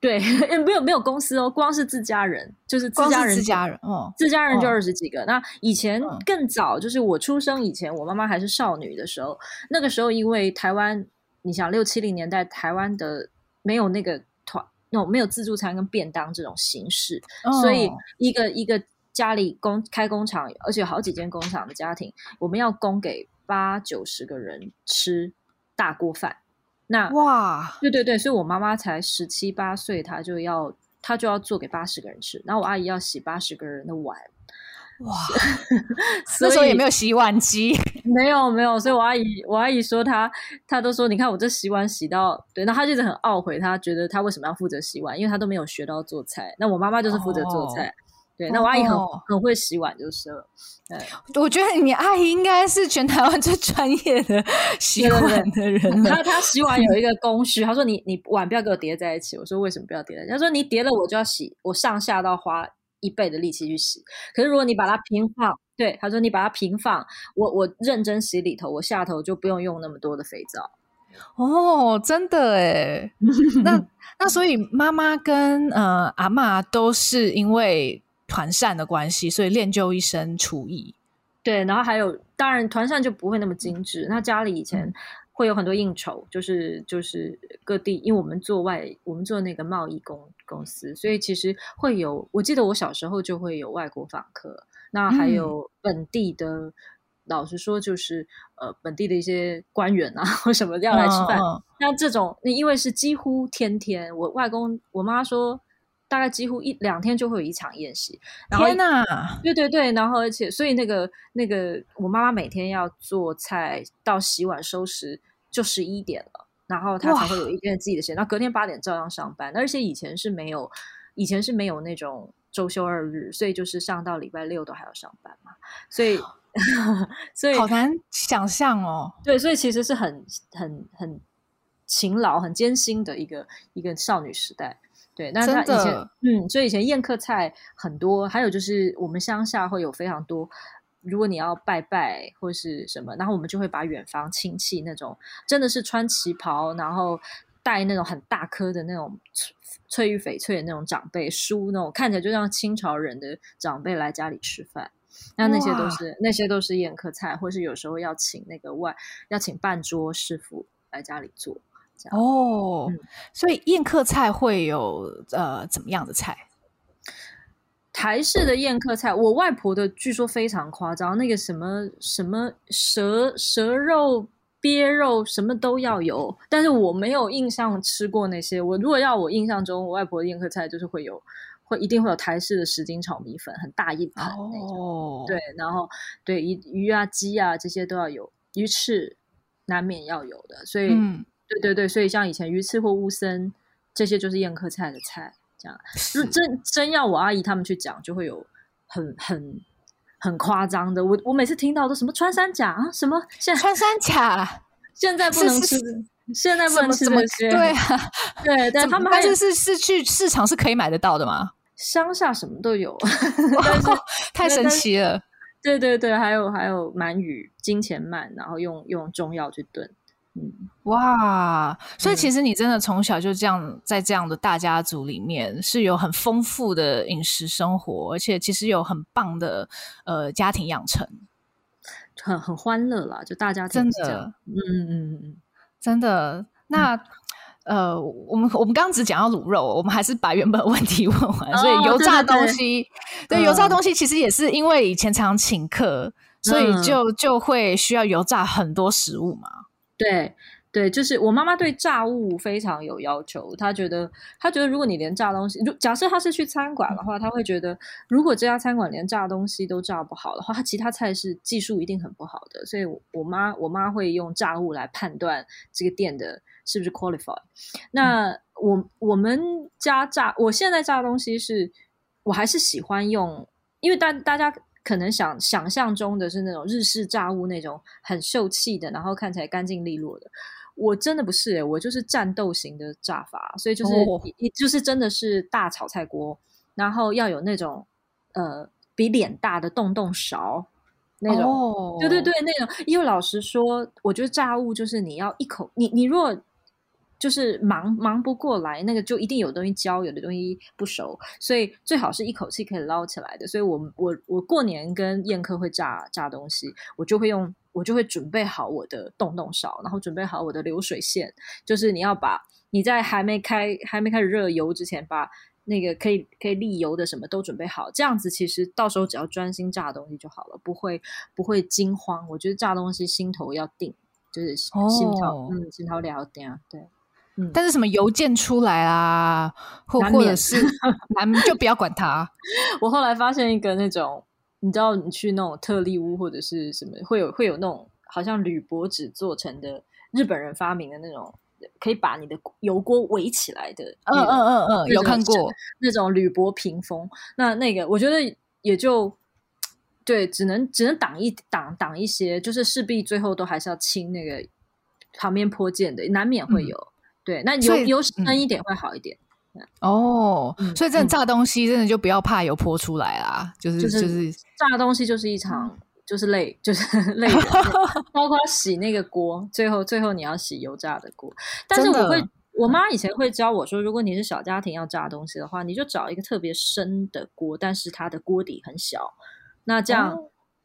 [SPEAKER 2] 对，没有没有公司哦，光是自家人就是自家人，
[SPEAKER 1] 自家人哦，
[SPEAKER 2] 自家人就二十几个。哦、那以前更早，就是我出生以前，我妈妈还是少女的时候，那个时候因为台湾，你想六七零年代台湾的没有那个团，那种没有自助餐跟便当这种形式，哦、所以一个一个家里工开工厂，而且有好几间工厂的家庭，我们要供给八九十个人吃大锅饭。那哇，对对对，所以我妈妈才十七八岁，她就要她就要做给八十个人吃，然后我阿姨要洗八十个人的碗，哇，
[SPEAKER 1] 那时候也没有洗碗机，
[SPEAKER 2] 没有没有，所以我阿姨我阿姨说她她都说，你看我这洗碗洗到，对，那她就是很懊悔，她觉得她为什么要负责洗碗，因为她都没有学到做菜，那我妈妈就是负责做菜。哦对，那我阿姨很、哦、很会洗碗，就是了。对，
[SPEAKER 1] 我觉得你阿姨应该是全台湾最专业的洗碗的人。
[SPEAKER 2] 她她洗碗有一个工序，她说你你碗不要给我叠在一起。我说为什么不要叠在一起？她说你叠了我就要洗，我上下都要花一倍的力气去洗。可是如果你把它平放，对，她说你把它平放，我我认真洗里头，我下头就不用用那么多的肥皂。
[SPEAKER 1] 哦，真的诶 那那所以妈妈跟呃阿嬷都是因为。团扇的关系，所以练就一身厨艺。
[SPEAKER 2] 对，然后还有，当然团扇就不会那么精致。那家里以前会有很多应酬，就是就是各地，因为我们做外，我们做那个贸易公公司，所以其实会有。我记得我小时候就会有外国访客，那还有本地的，嗯、老实说就是呃本地的一些官员啊或什么要来吃饭。哦、那这种，那因为是几乎天天，我外公我妈说。大概几乎一两天就会有一场宴席，然后
[SPEAKER 1] 天哪！
[SPEAKER 2] 对对对，然后而且所以那个那个我妈妈每天要做菜到洗碗收拾就十一点了，然后她才会有一天自己的时间，然后隔天八点照样上班。而且以前是没有以前是没有那种周休二日，所以就是上到礼拜六都还要上班嘛，所以 所以
[SPEAKER 1] 好难想象哦。
[SPEAKER 2] 对，所以其实是很很很勤劳、很艰辛的一个一个少女时代。对，那他以前嗯，所以以前宴客菜很多，还有就是我们乡下会有非常多。如果你要拜拜或是什么，然后我们就会把远方亲戚那种真的是穿旗袍，然后戴那种很大颗的那种翠玉翡翠的那种长辈梳那种看起来就像清朝人的长辈来家里吃饭，那那些都是那些都是宴客菜，或是有时候要请那个外要请半桌师傅来家里做。
[SPEAKER 1] 哦，嗯、所以宴客菜会有呃怎么样的菜？
[SPEAKER 2] 台式的宴客菜，我外婆的据说非常夸张，那个什么什么蛇蛇肉、鳖肉什么都要有，但是我没有印象吃过那些。我如果要我印象中，我外婆的宴客菜就是会有，会一定会有台式的十斤炒米粉，很大一盘那种。哦，对，然后对鱼鱼啊鸡啊这些都要有，鱼翅难免要有的，所以。嗯对对对，所以像以前鱼翅或乌参，这些就是宴客菜的菜。这样，是真真要我阿姨他们去讲，就会有很很很夸张的。我我每次听到都什么穿山甲啊，什么现在
[SPEAKER 1] 穿山甲，
[SPEAKER 2] 现在不能吃，现在不能吃这些。
[SPEAKER 1] 对啊，
[SPEAKER 2] 对，但他们
[SPEAKER 1] 还是是是去市场是可以买得到的嘛？
[SPEAKER 2] 乡下什么都有，
[SPEAKER 1] 太神奇了。
[SPEAKER 2] 对对对，还有还有鳗鱼、金钱鳗，然后用用中药去炖。嗯，
[SPEAKER 1] 哇，所以其实你真的从小就这样在这样的大家族里面是有很丰富的饮食生活，而且其实有很棒的呃家庭养成，
[SPEAKER 2] 很很欢乐啦，就大家
[SPEAKER 1] 真的，
[SPEAKER 2] 嗯嗯嗯，
[SPEAKER 1] 真的。那、嗯、呃，我们我们刚刚只讲到卤肉，我们还是把原本问题 问完。哦、所以油炸东西，对，油炸东西其实也是因为以前常常请客，嗯、所以就就会需要油炸很多食物嘛。
[SPEAKER 2] 对对，就是我妈妈对炸物非常有要求。她觉得，她觉得如果你连炸东西，如假设她是去餐馆的话，她会觉得，如果这家餐馆连炸东西都炸不好的话，她其他菜是技术一定很不好的。所以我，我妈我妈会用炸物来判断这个店的是不是 qualified。那我、嗯、我们家炸，我现在炸东西是，我还是喜欢用，因为大大家。可能想想象中的是那种日式炸物，那种很秀气的，然后看起来干净利落的。我真的不是、欸，我就是战斗型的炸法，所以就是、哦、就是真的是大炒菜锅，然后要有那种呃比脸大的洞洞勺那种，哦、对对对，那种。因为老实说，我觉得炸物就是你要一口，你你如果。就是忙忙不过来，那个就一定有东西焦，有的东西不熟，所以最好是一口气可以捞起来的。所以我我我过年跟宴客会炸炸东西，我就会用我就会准备好我的洞洞勺，然后准备好我的流水线，就是你要把你在还没开还没开始热油之前，把那个可以可以沥油的什么都准备好，这样子其实到时候只要专心炸东西就好了，不会不会惊慌。我觉得炸东西心头要定，就是心头、哦、嗯心头了定啊，对。
[SPEAKER 1] 但是什么邮件出来啊，或或者是 难就不要管它。
[SPEAKER 2] 我后来发现一个那种，你知道，你去那种特例屋或者是什么，会有会有那种好像铝箔纸做成的，日本人发明的那种，可以把你的油锅围起来的。
[SPEAKER 1] 嗯嗯嗯嗯，有看过
[SPEAKER 2] 那种铝箔屏风。那那个我觉得也就对，只能只能挡一挡挡一些，就是势必最后都还是要清那个旁边泼溅的，难免会有。嗯对，那油油深一点会好一点。
[SPEAKER 1] 嗯、哦，嗯、所以真的炸东西真的就不要怕油泼出来啦，就是就是
[SPEAKER 2] 炸东西就是一场就是累，就是 累，包括洗那个锅，最后最后你要洗油炸的锅。但是我会，我妈以前会教我说，如果你是小家庭要炸东西的话，你就找一个特别深的锅，但是它的锅底很小，那这样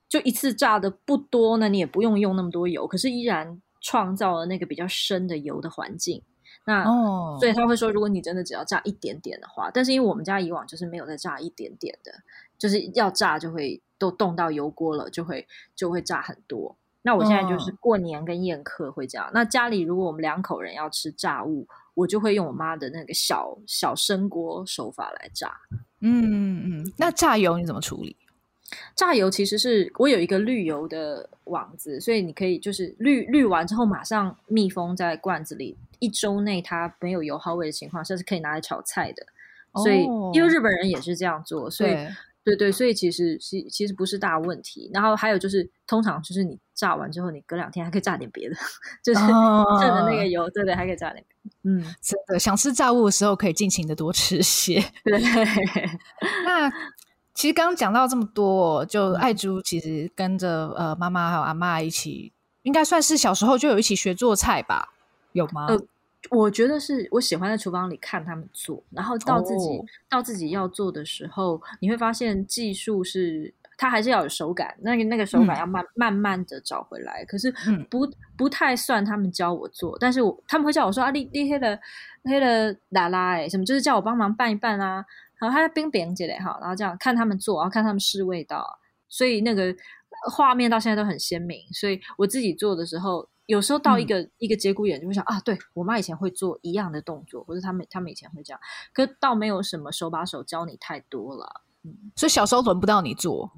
[SPEAKER 2] 就一次炸的不多呢，你也不用用那么多油，可是依然创造了那个比较深的油的环境。那哦，所以他会说，如果你真的只要炸一点点的话，但是因为我们家以往就是没有再炸一点点的，就是要炸就会都冻到油锅了，就会就会炸很多。那我现在就是过年跟宴客会这样。哦、那家里如果我们两口人要吃炸物，我就会用我妈的那个小小生锅手法来炸。
[SPEAKER 1] 嗯嗯嗯，那炸油你怎么处理？
[SPEAKER 2] 榨油其实是我有一个滤油的网子，所以你可以就是滤滤完之后马上密封在罐子里，一周内它没有油耗味的情况下是可以拿来炒菜的。所以、哦、因为日本人也是这样做，所以对，对对，所以其实是其实不是大问题。然后还有就是，通常就是你炸完之后，你隔两天还可以炸点别的，就是剩的那个油，对对，还可以炸点别的。嗯，
[SPEAKER 1] 真的想吃炸物的时候，可以尽情的多吃些。
[SPEAKER 2] 对，
[SPEAKER 1] 那。其实刚刚讲到这么多，就爱珠其实跟着呃妈妈还有阿妈一起，应该算是小时候就有一起学做菜吧？有吗？
[SPEAKER 2] 呃，我觉得是我喜欢在厨房里看他们做，然后到自己、哦、到自己要做的时候，你会发现技术是它还是要有手感，那个那个手感要慢、嗯、慢慢的找回来。可是不不太算他们教我做，但是我他们会叫我说啊，你你黑了黑了啦啦哎，什么就是叫我帮忙拌一拌啊。然后他冰冰姐嘞哈，然后这样看他们做，然后看他们试味道，所以那个画面到现在都很鲜明。所以我自己做的时候，有时候到一个、嗯、一个节骨眼就会想啊，对我妈以前会做一样的动作，或者他们他们以前会这样，可倒没有什么手把手教你太多了。
[SPEAKER 1] 嗯，所以小时候轮不到你做，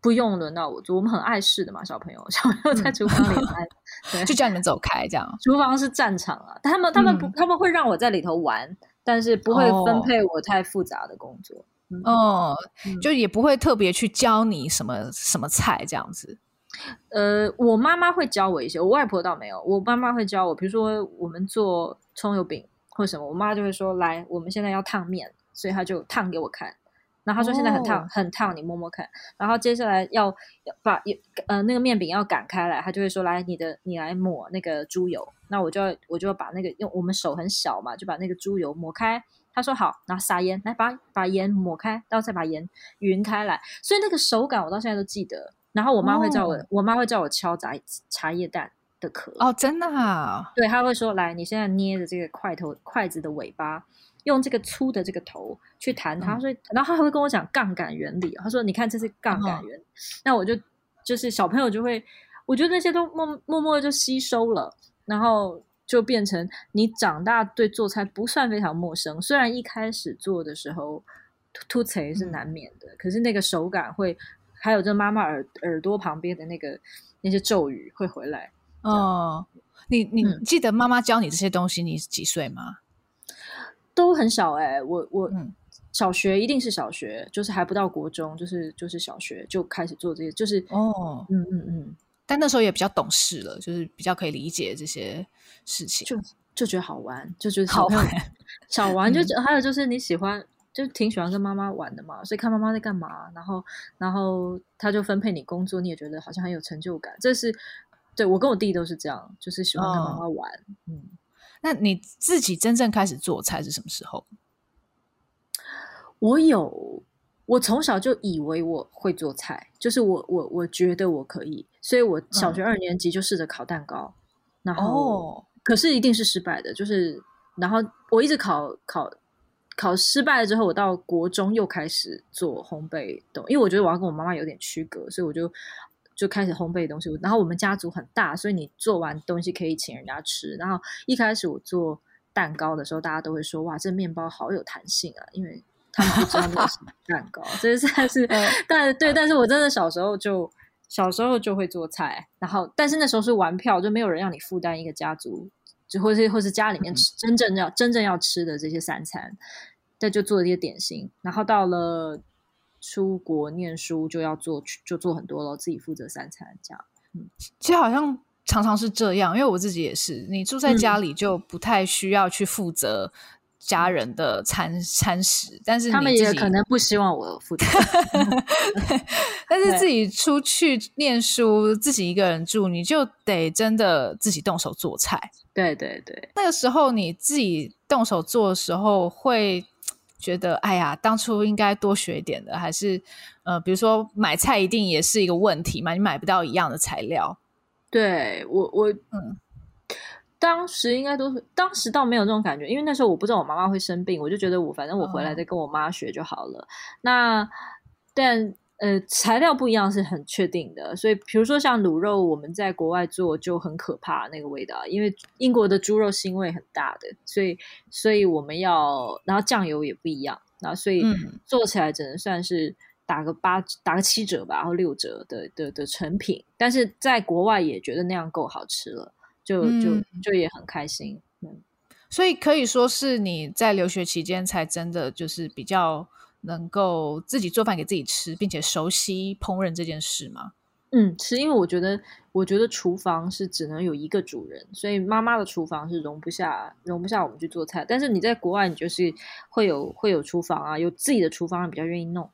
[SPEAKER 2] 不用轮到我做，我们很碍事的嘛，小朋友，小朋友在厨房里面，嗯、对
[SPEAKER 1] 就叫你们走开这样。
[SPEAKER 2] 厨房是战场啊，他们他们不、嗯、他们会让我在里头玩。但是不会分配我太复杂的工作，
[SPEAKER 1] 哦，就也不会特别去教你什么什么菜这样子。
[SPEAKER 2] 呃，我妈妈会教我一些，我外婆倒没有。我妈妈会教我，比如说我们做葱油饼或什么，我妈就会说：“来，我们现在要烫面。”所以她就烫给我看，然后他说现在很烫，很烫，你摸摸看。然后接下来要把呃那个面饼要擀开来，他就会说来你的你来抹那个猪油。那我就要我就要把那个用我们手很小嘛，就把那个猪油抹开。他说好，然后撒盐来把把盐抹开，然后再把盐匀开来。所以那个手感我到现在都记得。然后我妈会叫我，哦、我妈会叫我敲茶茶叶蛋的壳。
[SPEAKER 1] 哦，真的啊？
[SPEAKER 2] 对，她会说来，你现在捏着这个筷头筷子的尾巴。用这个粗的这个头去弹它，所以、嗯，然后她还会跟我讲杠杆原理。她说：“你看，这是杠杆原理。嗯”那我就就是小朋友就会，我觉得那些都默默默就吸收了，然后就变成你长大对做菜不算非常陌生。虽然一开始做的时候凸槌是难免的、嗯，可是那个手感会，还有这妈妈耳耳朵旁边的那个那些咒语会回来。
[SPEAKER 1] 哦，你你记得妈妈教你这些东西？你几岁吗？
[SPEAKER 2] 都很小哎、欸，我我小学一定是小学、嗯，就是还不到国中，就是就是小学就开始做这些，就是
[SPEAKER 1] 哦，
[SPEAKER 2] 嗯嗯嗯，
[SPEAKER 1] 但那时候也比较懂事了，就是比较可以理解这些事情，
[SPEAKER 2] 就就觉得好玩，就觉得好玩，小玩就、嗯、还有就是你喜欢，就挺喜欢跟妈妈玩的嘛，所以看妈妈在干嘛，然后然后他就分配你工作，你也觉得好像很有成就感，这是对我跟我弟都是这样，就是喜欢跟妈妈玩，哦、嗯。
[SPEAKER 1] 那你自己真正开始做菜是什么时候？
[SPEAKER 2] 我有，我从小就以为我会做菜，就是我我我觉得我可以，所以我小学二年级就试着烤蛋糕，嗯、然后、哦、可是一定是失败的，就是然后我一直烤烤烤失败了之后，我到国中又开始做烘焙，东？因为我觉得我要跟我妈妈有点区隔，所以我就。就开始烘焙东西，然后我们家族很大，所以你做完东西可以请人家吃。然后一开始我做蛋糕的时候，大家都会说：“哇，这面包好有弹性啊！”因为他们不知道 蛋糕，这算是。但对，但是我真的小时候就小时候就会做菜，然后但是那时候是玩票，就没有人让你负担一个家族，就或是或是家里面吃真正要真正要吃的这些三餐，那就做一些点心，然后到了。出国念书就要做，就做很多了，自己负责三餐这样。嗯，
[SPEAKER 1] 其实好像常常是这样，因为我自己也是，你住在家里就不太需要去负责家人的餐餐食，但是
[SPEAKER 2] 他们也可能不希望我负责。
[SPEAKER 1] 但是自己出去念书，自己一个人住，你就得真的自己动手做菜。
[SPEAKER 2] 对对对，
[SPEAKER 1] 那个时候你自己动手做的时候会。觉得哎呀，当初应该多学一点的，还是呃，比如说买菜一定也是一个问题嘛，你买不到一样的材料。
[SPEAKER 2] 对我我嗯，当时应该都是，当时倒没有这种感觉，因为那时候我不知道我妈妈会生病，我就觉得我反正我回来再跟我妈学就好了。嗯、那但。呃，材料不一样是很确定的，所以比如说像卤肉，我们在国外做就很可怕那个味道，因为英国的猪肉腥味很大的，所以所以我们要，然后酱油也不一样，然后所以做起来只能算是打个八打个七折吧，然后六折的的的成品，但是在国外也觉得那样够好吃了，就就就也很开心，嗯，
[SPEAKER 1] 所以可以说是你在留学期间才真的就是比较。能够自己做饭给自己吃，并且熟悉烹饪这件事吗？
[SPEAKER 2] 嗯，是因为我觉得，我觉得厨房是只能有一个主人，所以妈妈的厨房是容不下容不下我们去做菜。但是你在国外，你就是会有会有厨房啊，有自己的厨房，比较愿意弄。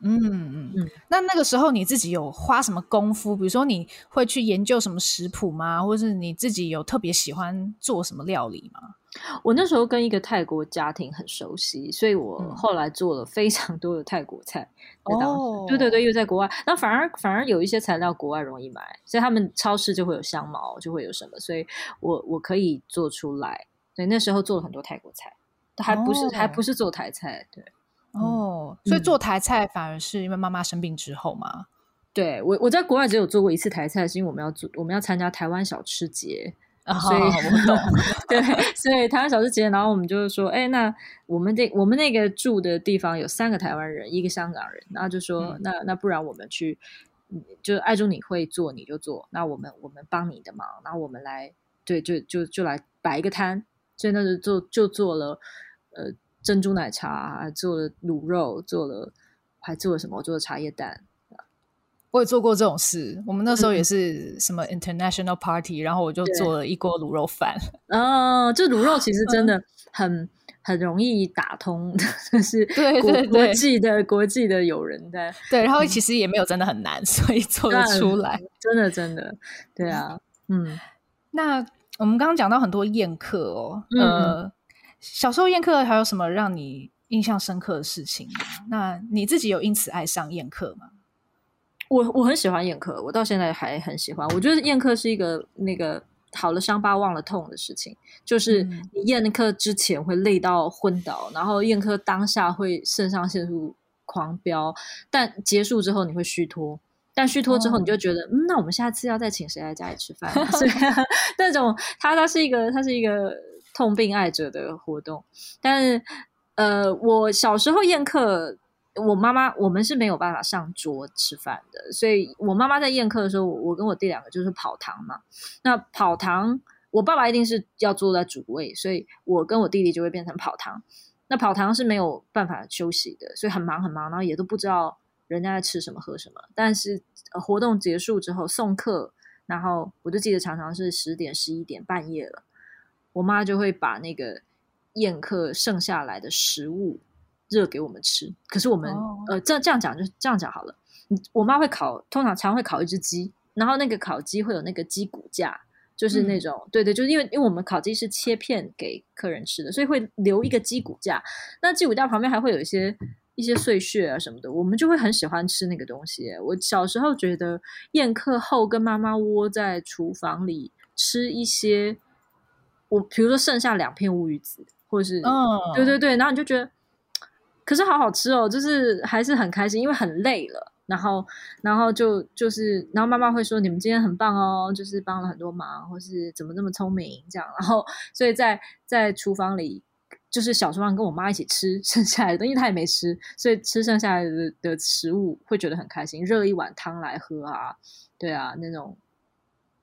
[SPEAKER 1] 嗯嗯嗯。那那个时候你自己有花什么功夫？比如说你会去研究什么食谱吗？或者是你自己有特别喜欢做什么料理吗？
[SPEAKER 2] 我那时候跟一个泰国家庭很熟悉，所以我后来做了非常多的泰国菜。嗯、哦，对对对，又在国外，那反而反而有一些材料国外容易买，所以他们超市就会有香茅，就会有什么，所以我我可以做出来。对，那时候做了很多泰国菜，还不是、哦、还不是做台菜。对，
[SPEAKER 1] 哦、嗯，所以做台菜反而是因为妈妈生病之后嘛？
[SPEAKER 2] 对，我我在国外只有做过一次台菜，是因为我们要做我们要参加台湾小吃节。所以我懂，对，所以台湾小吃节，然后我们就是说，哎，那我们这我们那个住的地方有三个台湾人，一个香港人，然后就说，嗯、那那不然我们去，就爱中你会做你就做，那我们我们帮你的忙，然后我们来，对，就就就来摆一个摊，所以那就做就做了，呃，珍珠奶茶，做了卤肉，做了还做了什么？我做了茶叶蛋。
[SPEAKER 1] 我也做过这种事，我们那时候也是什么 international party，、嗯、然后我就做了一锅卤肉饭。
[SPEAKER 2] 哦，这卤肉其实真的很、嗯、很容易打通，就是
[SPEAKER 1] 对对对
[SPEAKER 2] 国际的国际的友人在
[SPEAKER 1] 对，然后其实也没有真的很难，所以做得出来，
[SPEAKER 2] 真的真的对啊，嗯，
[SPEAKER 1] 那我们刚刚讲到很多宴客哦，呃，小时候宴客还有什么让你印象深刻的事情吗？那你自己有因此爱上宴客吗？
[SPEAKER 2] 我我很喜欢宴客，我到现在还很喜欢。我觉得宴客是一个那个好了伤疤忘了痛的事情，就是你宴客之前会累到昏倒，然后宴客当下会肾上腺素狂飙，但结束之后你会虚脱，但虚脱之后你就觉得，哦、嗯，那我们下次要再请谁来家里吃饭？所以 那种它它是一个它是一个痛并爱着的活动，但是呃，我小时候宴客。我妈妈，我们是没有办法上桌吃饭的，所以我妈妈在宴客的时候，我跟我弟两个就是跑堂嘛。那跑堂，我爸爸一定是要坐在主位，所以我跟我弟弟就会变成跑堂。那跑堂是没有办法休息的，所以很忙很忙，然后也都不知道人家在吃什么喝什么。但是活动结束之后送客，然后我就记得常常是十点、十一点半夜了，我妈就会把那个宴客剩下来的食物。热给我们吃，可是我们、oh. 呃，这这样讲就这样讲好了。我妈会烤，通常常会烤一只鸡，然后那个烤鸡会有那个鸡骨架，就是那种、嗯、对对，就是因为因为我们烤鸡是切片给客人吃的，所以会留一个鸡骨架。那鸡骨架旁边还会有一些一些碎屑啊什么的，我们就会很喜欢吃那个东西。我小时候觉得宴客后跟妈妈窝在厨房里吃一些，我比如说剩下两片乌鱼子，或者是，oh. 对对对，然后你就觉得。可是好好吃哦，就是还是很开心，因为很累了，然后，然后就就是，然后妈妈会说你们今天很棒哦，就是帮了很多忙，或是怎么那么聪明这样，然后，所以在在厨房里，就是小厨房跟我妈一起吃 剩下来的，因为她也没吃，所以吃剩下来的的食物会觉得很开心，热一碗汤来喝啊，对啊，那种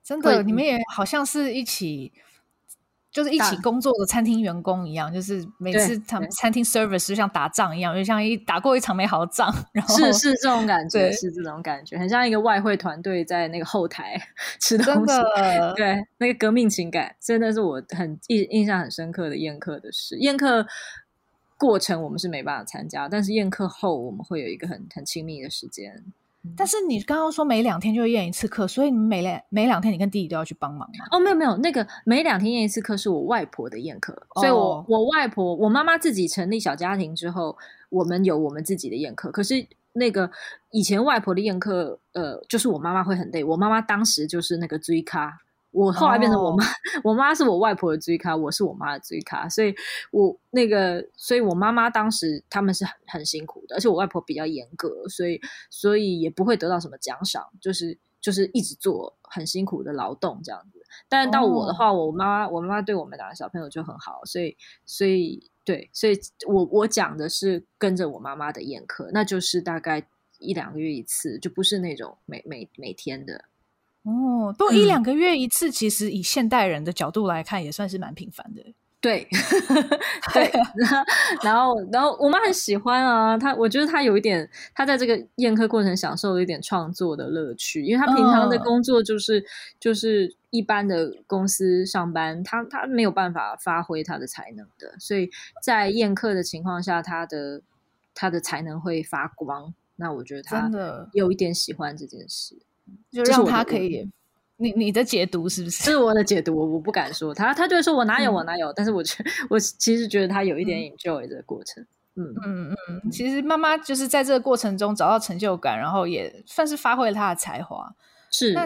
[SPEAKER 1] 真的，你们也好像是一起。就是一起工作的餐厅员工一样，就是每次他们餐厅 service 就像打仗一样，就像一打过一场美好的仗，然后
[SPEAKER 2] 是是这种感觉，是这种感觉，很像一个外汇团队在那个后台 吃东西，对，那个革命情感真的是我很印印象很深刻的宴客的事。宴客过程我们是没办法参加，但是宴客后我们会有一个很很亲密的时间。
[SPEAKER 1] 但是你刚刚说每两天就会宴一次课，所以你每两每两天你跟弟弟都要去帮忙吗？
[SPEAKER 2] 哦，没有没有，那个每两天验一次课是我外婆的验课，哦、所以我我外婆我妈妈自己成立小家庭之后，我们有我们自己的验课。可是那个以前外婆的验课，呃，就是我妈妈会很累，我妈妈当时就是那个追咖。我后来变成我妈，哦、我妈是我外婆的追咖，我是我妈的追咖，所以我那个，所以我妈妈当时他们是很很辛苦的，而且我外婆比较严格，所以所以也不会得到什么奖赏，就是就是一直做很辛苦的劳动这样子。但是到我的话，哦、我妈我妈妈对我们两个小朋友就很好，所以所以对，所以我我讲的是跟着我妈妈的宴客，那就是大概一两个月一次，就不是那种每每每天的。
[SPEAKER 1] 哦，不过一两个月一次，其实以现代人的角度来看，也算是蛮频繁的。
[SPEAKER 2] 对，对，然后，然后我妈很喜欢啊，她我觉得她有一点，她在这个宴客过程享受了一点创作的乐趣，因为她平常的工作就是、嗯、就是一般的公司上班，她她没有办法发挥她的才能的，所以在宴客的情况下，她的她的才能会发光。那我觉得她有一点喜欢这件事。
[SPEAKER 1] 就让他可以，你你的解读是不是？
[SPEAKER 2] 这是我的解读，我我不敢说他，他就会说我哪有我哪有，嗯、但是我觉我其实觉得他有一点 enjoy 这个过程。嗯
[SPEAKER 1] 嗯嗯嗯，其实妈妈就是在这个过程中找到成就感，然后也算是发挥了他的才华。
[SPEAKER 2] 是，
[SPEAKER 1] 那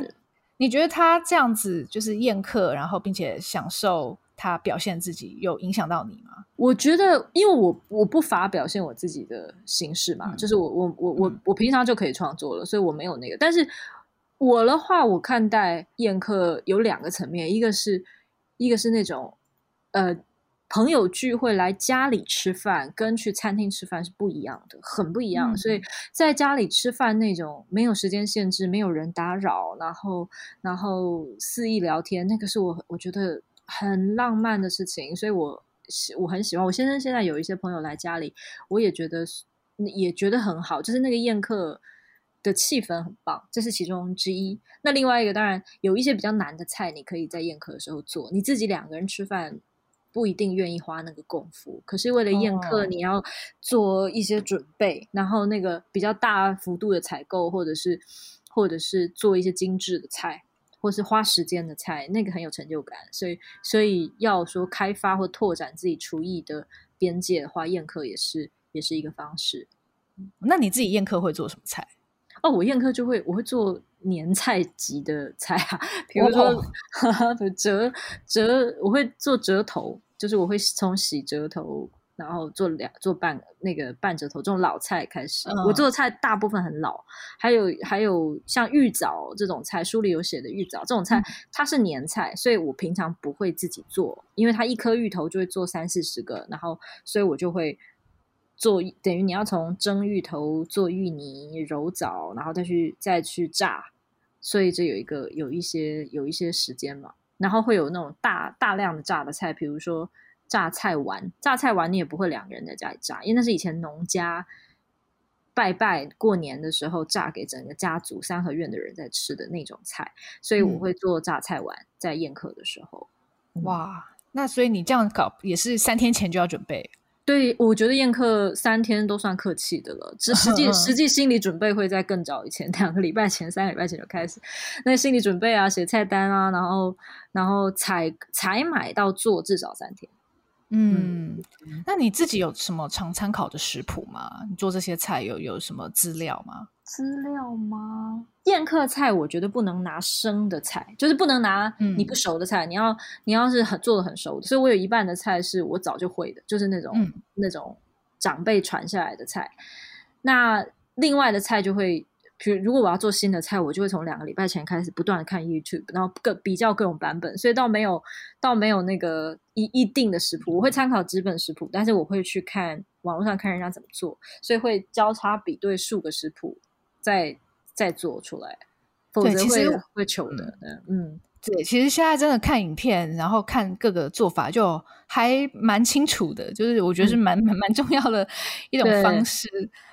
[SPEAKER 1] 你觉得他这样子就是宴客，然后并且享受他表现自己，有影响到你吗？
[SPEAKER 2] 我觉得，因为我我不乏表现我自己的形式嘛，嗯、就是我我我我我平常就可以创作了，所以我没有那个，但是。我的话，我看待宴客有两个层面，一个是，一个是那种，呃，朋友聚会来家里吃饭，跟去餐厅吃饭是不一样的，很不一样。嗯、所以在家里吃饭那种没有时间限制，没有人打扰，然后然后肆意聊天，那个是我我觉得很浪漫的事情。所以我我很喜欢。我先生现在有一些朋友来家里，我也觉得也觉得很好，就是那个宴客。的气氛很棒，这是其中之一。那另外一个当然有一些比较难的菜，你可以在宴客的时候做。你自己两个人吃饭，不一定愿意花那个功夫。可是为了宴客，你要做一些准备，哦、然后那个比较大幅度的采购，或者是或者是做一些精致的菜，或是花时间的菜，那个很有成就感。所以，所以要说开发或拓展自己厨艺的边界的话，宴客也是也是一个方式。
[SPEAKER 1] 那你自己宴客会做什么菜？
[SPEAKER 2] 哦，我宴客就会我会做年菜级的菜啊，比如说、哦、折折，我会做折头，就是我会从洗折头，然后做两做半那个半折头这种老菜开始。嗯、我做的菜大部分很老，还有还有像玉藻这种菜，书里有写的玉藻这种菜，嗯、它是年菜，所以我平常不会自己做，因为它一颗芋头就会做三四十个，然后所以我就会。做等于你要从蒸芋头、做芋泥、揉枣，然后再去再去炸，所以这有一个有一些有一些时间嘛。然后会有那种大大量的炸的菜，比如说榨菜丸。榨菜丸你也不会两个人在家里炸，因为那是以前农家拜拜过年的时候炸给整个家族三合院的人在吃的那种菜，所以我会做榨菜丸在宴客的时候。
[SPEAKER 1] 嗯、哇，那所以你这样搞也是三天前就要准备。
[SPEAKER 2] 对，我觉得宴客三天都算客气的了。实实际实际心理准备会在更早以前，两个礼拜前、三个礼拜前就开始。那心理准备啊，写菜单啊，然后然后采采买到做至少三天。
[SPEAKER 1] 嗯，那你自己有什么常参考的食谱吗？你做这些菜有有什么资料吗？
[SPEAKER 2] 资料吗？宴客菜我觉得不能拿生的菜，就是不能拿你不熟的菜。嗯、你要你要是很做的很熟的，所以我有一半的菜是我早就会的，就是那种、嗯、那种长辈传下来的菜。那另外的菜就会。比如，如果我要做新的菜，我就会从两个礼拜前开始不断的看 YouTube，然后各比较各种版本，所以倒没有倒没有那个一一定的食谱。我会参考纸本食谱，但是我会去看网络上看人家怎么做，所以会交叉比对数个食谱，再再做出来，否则会会糗的。嗯，嗯
[SPEAKER 1] 对，其实现在真的看影片，然后看各个做法，就还蛮清楚的，就是我觉得是蛮蛮蛮重要的一种方式。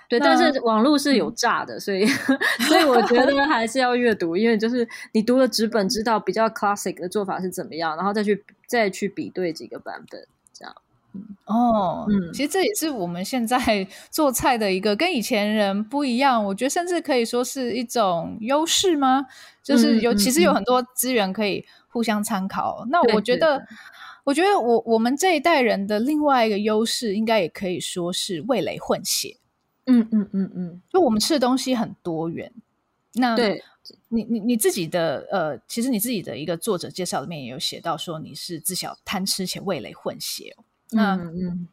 [SPEAKER 2] 对，但是网络是有诈的，所以、嗯、所以我觉得还是要阅读，因为就是你读了纸本，知道比较 classic 的做法是怎么样，然后再去再去比对几个版本，这样。
[SPEAKER 1] 嗯、哦，嗯，其实这也是我们现在 做菜的一个跟以前人不一样，我觉得甚至可以说是一种优势吗？就是有、嗯、其实有很多资源可以互相参考。嗯、那我觉得，我觉得我我们这一代人的另外一个优势，应该也可以说是味蕾混血。
[SPEAKER 2] 嗯嗯嗯嗯，
[SPEAKER 1] 就我们吃的东西很多元。那对你你你自己的呃，其实你自己的一个作者介绍里面也有写到说你是自小贪吃且味蕾混血。那嗯，嗯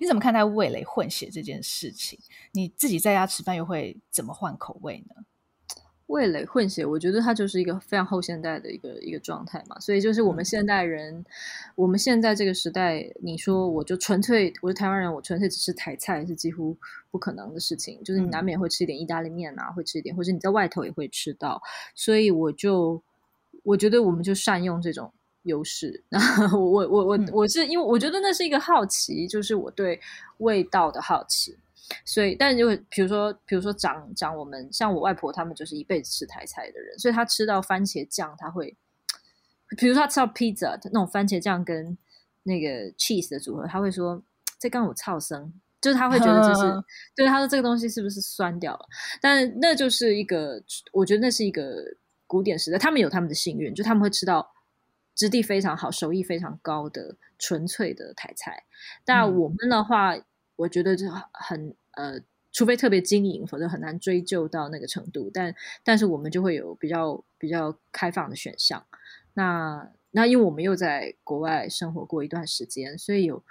[SPEAKER 1] 你怎么看待味蕾混血这件事情？你自己在家吃饭又会怎么换口味呢？
[SPEAKER 2] 味蕾混血，我觉得它就是一个非常后现代的一个一个状态嘛，所以就是我们现代人，嗯、我们现在这个时代，你说我就纯粹我是台湾人，我纯粹只吃台菜是几乎不可能的事情，就是你难免会吃一点意大利面啊，嗯、会吃一点，或者你在外头也会吃到，所以我就我觉得我们就善用这种优势，然 后我我我我是因为我觉得那是一个好奇，就是我对味道的好奇。所以，但就比如说，比如说长长我们像我外婆他们就是一辈子吃台菜的人，所以他吃到番茄酱，他会，比如说他吃到披萨那种番茄酱跟那个 cheese 的组合，他会说这刚我超生，就是他会觉得这是，呵对他说这个东西是不是酸掉了？但那就是一个，我觉得那是一个古典时代，他们有他们的幸运，就他们会吃到质地非常好、手艺非常高的纯粹的台菜。但我们的话。嗯我觉得就很呃，除非特别经营，否则很难追究到那个程度。但但是我们就会有比较比较开放的选项。那那因为我们又在国外生活过一段时间，所以有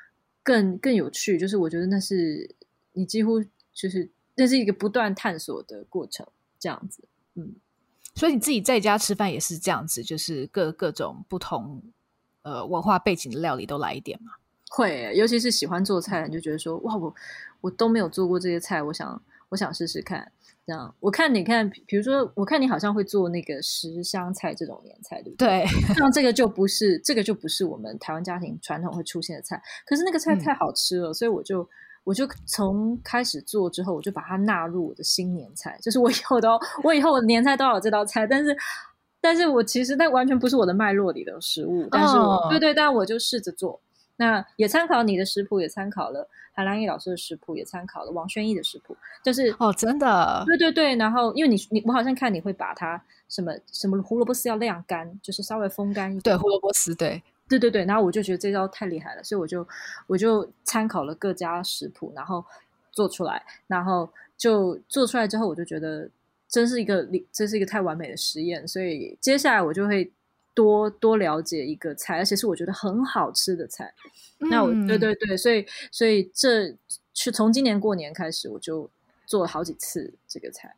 [SPEAKER 2] 更更有趣。就是我觉得那是你几乎就是那是一个不断探索的过程，这样子。嗯，
[SPEAKER 1] 所以你自己在家吃饭也是这样子，就是各各种不同呃文化背景的料理都来一点嘛。
[SPEAKER 2] 会，尤其是喜欢做菜，你就觉得说哇，我我都没有做过这些菜，我想我想试试看。这样，我看你看，比如说，我看你好像会做那个十香菜这种年菜，对不对？
[SPEAKER 1] 对，
[SPEAKER 2] 像这个就不是这个就不是我们台湾家庭传统会出现的菜。可是那个菜太好吃了，嗯、所以我就我就从开始做之后，我就把它纳入我的新年菜，就是我以后都我以后我的年菜都有这道菜。但是，但是我其实那完全不是我的脉络里的食物，但是我、哦、对对，但我就试着做。那也参考你的食谱，也参考了韩兰义老师的食谱，也参考了王轩逸的食谱，就是
[SPEAKER 1] 哦，真的，
[SPEAKER 2] 对对对。然后因为你你我好像看你会把它什么什么胡萝卜丝要晾干，就是稍微风干一点。
[SPEAKER 1] 对，胡萝卜丝，对
[SPEAKER 2] 对对对。然后我就觉得这招太厉害了，所以我就我就参考了各家食谱，然后做出来，然后就做出来之后，我就觉得真是一个这是一个太完美的实验，所以接下来我就会。多多了解一个菜，而且是我觉得很好吃的菜。嗯、那我对对对，所以所以这是从今年过年开始，我就做了好几次这个菜，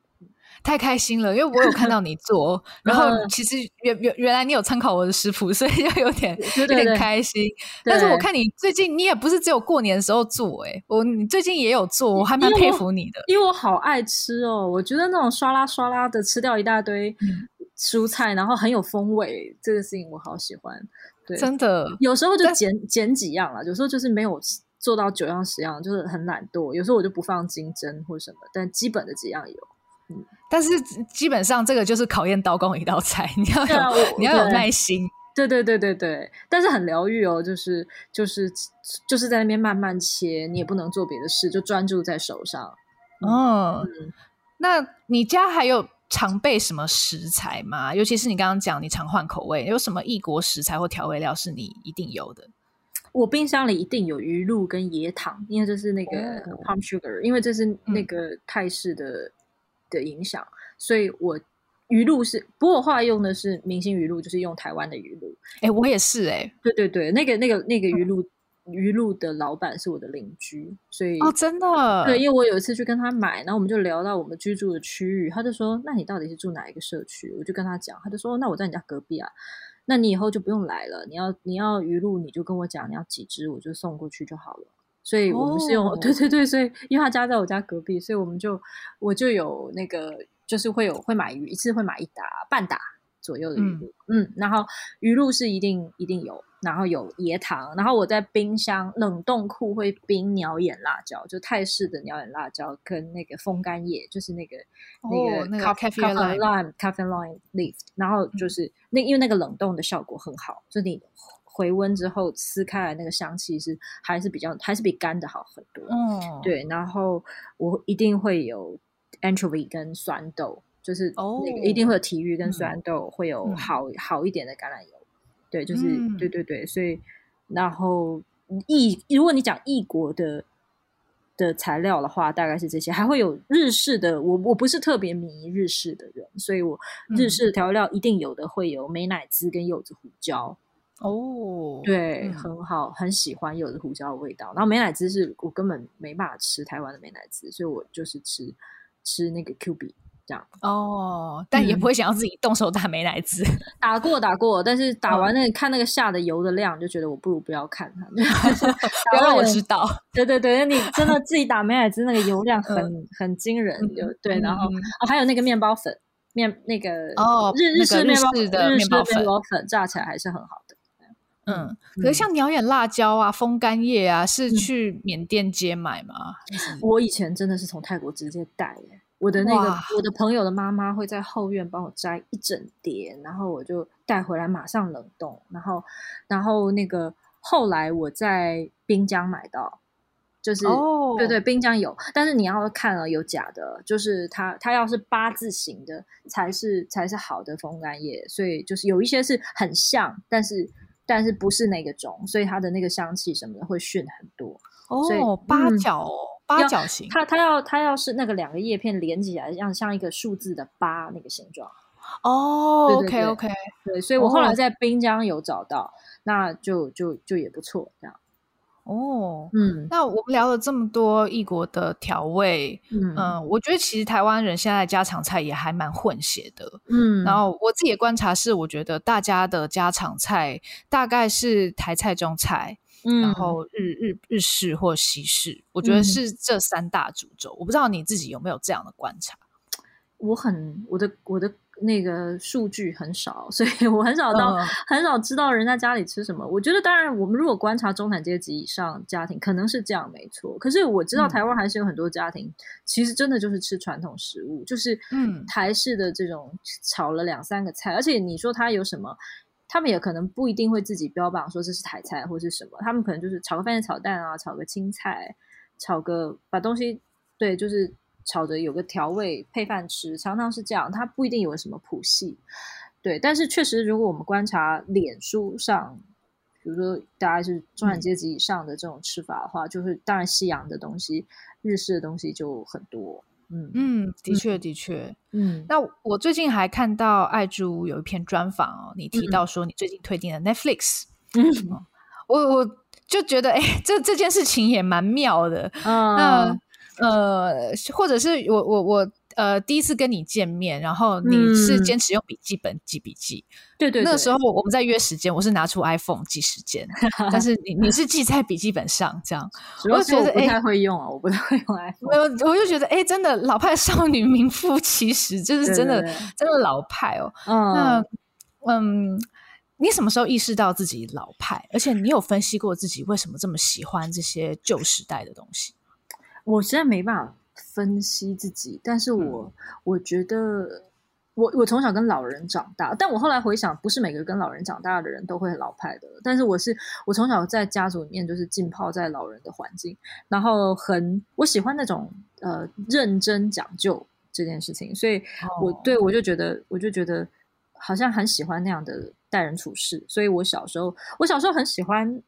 [SPEAKER 1] 太开心了。因为我有看到你做，然后其实原原原来你有参考我的食谱，所以就有点有点开心。但是我看你最近你也不是只有过年的时候做，欸，哎，我你最近也有做，我还蛮佩服你的，
[SPEAKER 2] 因为我好爱吃哦。我觉得那种刷啦刷啦的吃掉一大堆。嗯蔬菜，然后很有风味，这个事情我好喜欢。对，
[SPEAKER 1] 真的，
[SPEAKER 2] 有时候就减减几样了，有时候就是没有做到九样十样，就是很懒惰。有时候我就不放金针或什么，但基本的几样有。嗯，
[SPEAKER 1] 但是基本上这个就是考验刀工一道菜，你要有、啊、你要有耐心。
[SPEAKER 2] 对对对对对，但是很疗愈哦，就是就是就是在那边慢慢切，你也不能做别的事，就专注在手上。
[SPEAKER 1] 嗯，那你家还有？常备什么食材吗？尤其是你刚刚讲你常换口味，有什么异国食材或调味料是你一定有的？
[SPEAKER 2] 我冰箱里一定有鱼露跟椰糖，因为这是那个 palm sugar，、哦、因为这是那个泰式的、嗯、的影响，所以我鱼露是，不过我后来用的是明星鱼露，就是用台湾的鱼露。
[SPEAKER 1] 哎，我也是哎、欸，
[SPEAKER 2] 对对对，那个那个那个鱼露。嗯鱼露的老板是我的邻居，所以
[SPEAKER 1] 哦，真的
[SPEAKER 2] 对，因为我有一次去跟他买，然后我们就聊到我们居住的区域，他就说：“那你到底是住哪一个社区？”我就跟他讲，他就说：“那我在你家隔壁啊，那你以后就不用来了。你要你要鱼露，你就跟我讲你要几只，我就送过去就好了。”所以我们是用、哦、对对对，所以因为他家在我家隔壁，所以我们就我就有那个就是会有会买鱼，一次会买一打半打左右的鱼露，嗯，嗯，然后鱼露是一定一定有。然后有椰糖，然后我在冰箱冷冻库会冰鸟眼辣椒，就泰式的鸟眼辣椒跟那个风干叶，就是那个、哦、那个
[SPEAKER 1] 那个 cafe lime
[SPEAKER 2] leaf，然后就是、嗯、那因为那个冷冻的效果很好，就你回温之后撕开来那个香气是还是比较还是比干的好很多。嗯，对，然后我一定会有 anchovy 跟酸豆，就是那个一定会有体育跟酸豆，会有好、嗯、好一点的橄榄油。对，就是、嗯、对对对，所以然后异，如果你讲异国的的材料的话，大概是这些，还会有日式的。我我不是特别迷日式的人，所以我日式调料一定有的会有美乃滋跟柚子胡椒。哦，对，嗯、很好，很喜欢柚子胡椒的味道。然后美乃滋是我根本没办法吃台湾的美乃滋，所以我就是吃吃那个 QB。这样
[SPEAKER 1] 哦，但也不会想要自己动手打美乃滋。嗯、
[SPEAKER 2] 打过打过，但是打完那看那个下的油的量，就觉得我不如不要看它，
[SPEAKER 1] 不要让我知道。
[SPEAKER 2] 对对对，那你真的自己打美乃滋，那个油量 很、嗯、很惊人，就对。然后、嗯、哦，还有那个面包粉面那个
[SPEAKER 1] 哦，
[SPEAKER 2] 日日式面包
[SPEAKER 1] 日式的面包粉，
[SPEAKER 2] 炸起来还是很好的。
[SPEAKER 1] 嗯，嗯可是像鸟眼辣椒啊、风干叶啊，是去缅甸街买吗？
[SPEAKER 2] 嗯、我以前真的是从泰国直接带耶。我的那个我的朋友的妈妈会在后院帮我摘一整碟，然后我就带回来马上冷冻，然后然后那个后来我在滨江买到，就是、oh. 对对滨江有，但是你要看了有假的，就是它它要是八字形的才是才是好的风干叶，所以就是有一些是很像，但是但是不是那个种，所以它的那个香气什么的会逊很多哦，oh,
[SPEAKER 1] 八角哦。嗯八角形，
[SPEAKER 2] 它它要它要是那个两个叶片连起来，像像一个数字的八那个形状。
[SPEAKER 1] 哦、oh,，OK OK，
[SPEAKER 2] 对，所以我后来在滨江有找到，oh. 那就就就也不错，这样。
[SPEAKER 1] 哦、oh,，嗯，那我们聊了这么多异国的调味，嗯，呃、我觉得其实台湾人现在家常菜也还蛮混血的，嗯，然后我自己的观察是，我觉得大家的家常菜大概是台菜、中菜。嗯、然后日日日式或西式，我觉得是这三大主轴、嗯。我不知道你自己有没有这样的观察？
[SPEAKER 2] 我很我的我的那个数据很少，所以我很少到、嗯、很少知道人家家里吃什么。我觉得当然，我们如果观察中产阶级以上家庭，可能是这样没错。可是我知道台湾还是有很多家庭，嗯、其实真的就是吃传统食物，就是嗯台式的这种炒了两三个菜，而且你说它有什么？他们也可能不一定会自己标榜说这是台菜或是什么，他们可能就是炒个番茄炒蛋啊，炒个青菜，炒个把东西对，就是炒着有个调味配饭吃，常常是这样，他不一定有什么谱系，对，但是确实如果我们观察脸书上。比如说，大家是中产阶级以上的这种吃法的话，就是当然西洋的东西、日式的东西就很多。嗯
[SPEAKER 1] 嗯，的确的确。嗯，那我最近还看到爱珠有一篇专访哦，你提到说你最近推荐的 Netflix，嗯，我我就觉得哎，这这件事情也蛮妙的。嗯、那呃，或者是我我我。呃，第一次跟你见面，然后你是坚持用笔记本记笔记。
[SPEAKER 2] 对对，
[SPEAKER 1] 那个时候我们在约时间，我是拿出 iPhone 记时间，但是你你是记在笔记本上，这样。
[SPEAKER 2] 我就觉得不太会用啊，我不太会用 iPhone。
[SPEAKER 1] 我我就觉得，哎，真的老派少女名副其实，就是真的真的老派哦。那嗯，你什么时候意识到自己老派？而且你有分析过自己为什么这么喜欢这些旧时代的东西？
[SPEAKER 2] 我实在没办法。分析自己，但是我、嗯、我觉得我我从小跟老人长大，但我后来回想，不是每个跟老人长大的人都会很老派的。但是我是我从小在家族里面就是浸泡在老人的环境，然后很我喜欢那种呃认真讲究这件事情，所以我、哦、对我就觉得我就觉得好像很喜欢那样的待人处事，所以我小时候我小时候很喜欢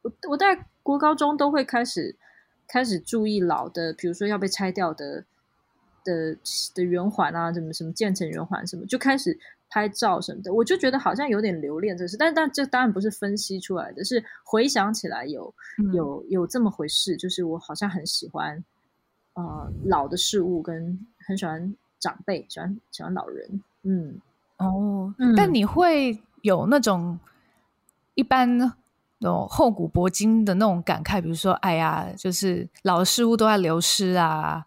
[SPEAKER 2] 我我在国高中都会开始。开始注意老的，比如说要被拆掉的的的圆环啊，什么什么建成圆环什么，就开始拍照什么的。我就觉得好像有点留恋这事，但但这当然不是分析出来的，是回想起来有有有这么回事。就是我好像很喜欢呃老的事物，跟很喜欢长辈，喜欢喜欢老人。嗯
[SPEAKER 1] 哦，嗯，但你会有那种一般。那种厚古薄今的那种感慨，比如说，哎呀，就是老的事物都在流失啊，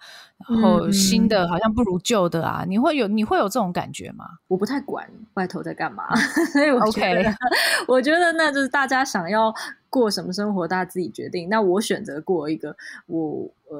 [SPEAKER 1] 然后新的好像不如旧的啊，嗯、你会有你会有这种感觉吗？
[SPEAKER 2] 我不太管外头在干嘛，所以我觉得.我觉得那就是大家想要过什么生活，大家自己决定。那我选择过一个我呃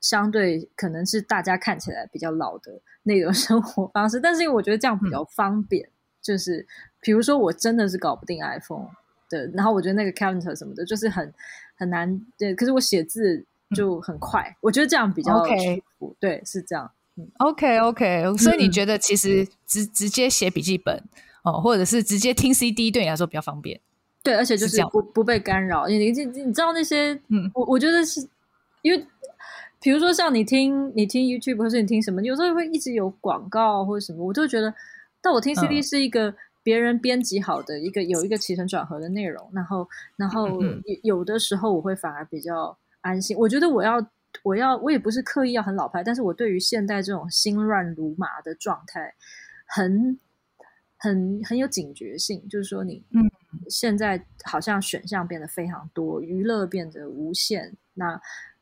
[SPEAKER 2] 相对可能是大家看起来比较老的那种 生活方式，但是因为我觉得这样比较方便，嗯、就是比如说我真的是搞不定 iPhone。对，然后我觉得那个 calendar 什么的，就是很很难。对，可是我写字就很快，嗯、我觉得这样比较舒服。对，是这样。嗯
[SPEAKER 1] ，OK OK。所以你觉得其实直直接写笔记本哦，或者是直接听 CD 对你来说比较方便？
[SPEAKER 2] 对，而且就是不不被干扰。你你你你知道那些？嗯，我我觉得是因为，比如说像你听你听 YouTube 或是你听什么，有时候会一直有广告或者什么，我就觉得，但我听 CD 是一个。嗯别人编辑好的一个有一个起承转合的内容，然后然后有有的时候我会反而比较安心。我觉得我要我要我也不是刻意要很老派，但是我对于现代这种心乱如麻的状态很很很有警觉性。就是说你嗯，现在好像选项变得非常多，娱乐变得无限，那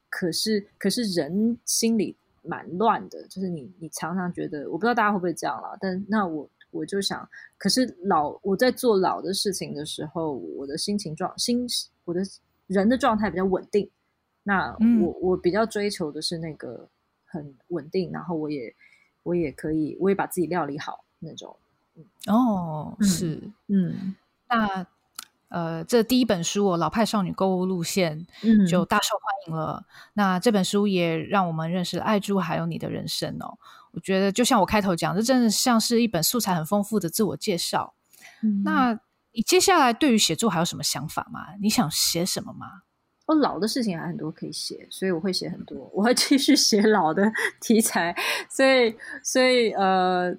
[SPEAKER 2] 可是可是人心里蛮乱的，就是你你常常觉得，我不知道大家会不会这样了，但那我。我就想，可是老我在做老的事情的时候，我的心情状心，我的人的状态比较稳定。那我、嗯、我比较追求的是那个很稳定，然后我也我也可以，我也把自己料理好那种。
[SPEAKER 1] 哦，是，嗯，那呃，这第一本书我《老派少女购物路线》就大受欢迎了。嗯、那这本书也让我们认识了爱珠，还有你的人生哦。我觉得就像我开头讲，这真的像是一本素材很丰富的自我介绍。嗯、那你接下来对于写作还有什么想法吗？你想写什么吗？
[SPEAKER 2] 我老的事情还很多可以写，所以我会写很多，我会继续写老的题材。所以，所以呃，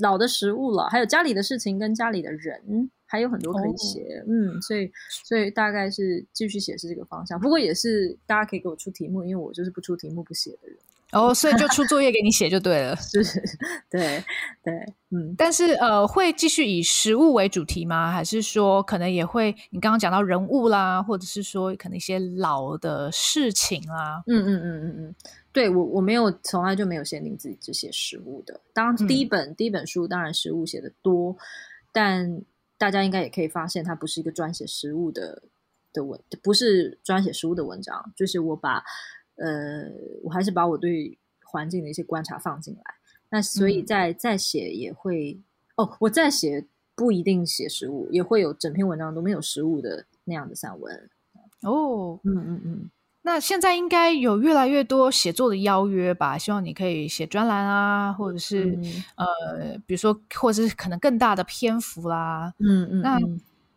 [SPEAKER 2] 老的食物了，还有家里的事情跟家里的人，还有很多可以写。哦、嗯，所以，所以大概是继续写是这个方向。不过也是大家可以给我出题目，因为我就是不出题目不写的人。
[SPEAKER 1] 哦，所以就出作业给你写就对了，
[SPEAKER 2] 是，对，对，嗯，
[SPEAKER 1] 但是呃，会继续以食物为主题吗？还是说可能也会？你刚刚讲到人物啦，或者是说可能一些老的事情啦？
[SPEAKER 2] 嗯嗯嗯嗯嗯，对我我没有从来就没有限定自己只写食物的。当第一本、嗯、第一本书当然食物写的多，但大家应该也可以发现，它不是一个专写食物的的文，不是专写食物的文章，就是我把。呃，我还是把我对环境的一些观察放进来，那所以再再写也会哦，我再写不一定写实物，也会有整篇文章都没有实物的那样的散文。
[SPEAKER 1] 哦，
[SPEAKER 2] 嗯嗯嗯。
[SPEAKER 1] 那现在应该有越来越多写作的邀约吧？希望你可以写专栏啊，或者是、嗯、呃，比如说，或者是可能更大的篇幅啦。
[SPEAKER 2] 嗯嗯。
[SPEAKER 1] 那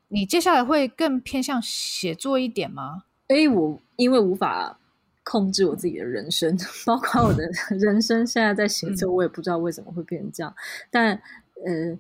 [SPEAKER 1] 你接下来会更偏向写作一点吗？
[SPEAKER 2] 诶，我因为无法控制我自己的人生，包括我的 人生现在在写作，我也不知道为什么会变成这样。嗯、但呃，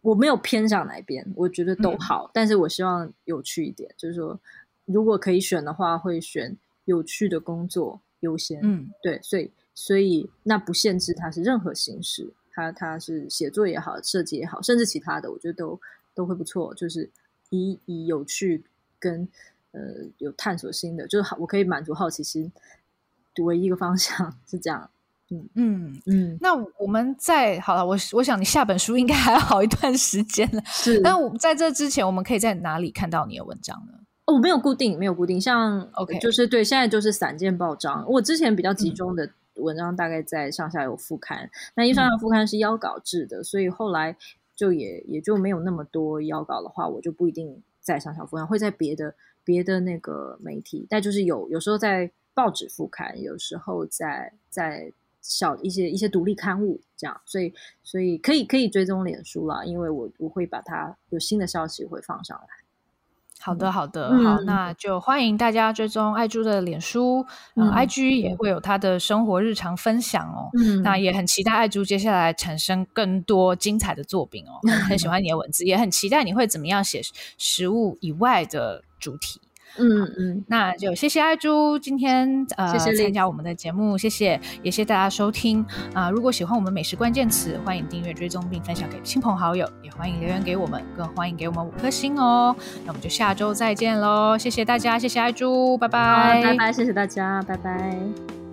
[SPEAKER 2] 我没有偏向哪一边，我觉得都好、嗯。但是我希望有趣一点，就是说。如果可以选的话，会选有趣的工作优先。嗯，对，所以所以那不限制它是任何形式，它它是写作也好，设计也好，甚至其他的，我觉得都都会不错。就是以以有趣跟呃有探索性的，就是好，我可以满足好奇心，唯一一个方向是这样。嗯嗯嗯。
[SPEAKER 1] 那我们在好了，我我想你下本书应该还要好一段时间了。
[SPEAKER 2] 是。
[SPEAKER 1] 但我在这之前，我们可以在哪里看到你的文章呢？
[SPEAKER 2] 哦，没有固定，没有固定，像 OK，就是对，现在就是散件报章。我之前比较集中的文章，大概在上下游副刊。那、嗯、因为上下游副刊是邀稿制的，所以后来就也也就没有那么多邀稿的话，我就不一定在上下游副刊，会在别的别的那个媒体。但就是有有时候在报纸副刊，有时候在在小一些一些独立刊物这样。所以所以可以可以追踪脸书啦，因为我我会把它有新的消息会放上来。
[SPEAKER 1] 好的，好的，嗯，好，那就欢迎大家追踪爱珠的脸书，嗯，呃，IG 也会有她的生活日常分享哦。嗯，那也很期待爱珠接下来产生更多精彩的作品哦。很喜欢你的文字，也很期待你会怎么样写食物以外的主题。
[SPEAKER 2] 嗯嗯，
[SPEAKER 1] 那就谢谢爱珠今天呃谢谢参加我们的节目，谢谢，也谢谢大家收听啊，呃！如果喜欢我们美食关键词，欢迎订阅、追踪并分享给亲朋好友，也欢迎留言给我们，更欢迎给我们五颗星哦。那我们就下周再见喽，谢谢大家，谢谢爱珠，拜拜，
[SPEAKER 2] 拜拜，谢谢大家，拜拜。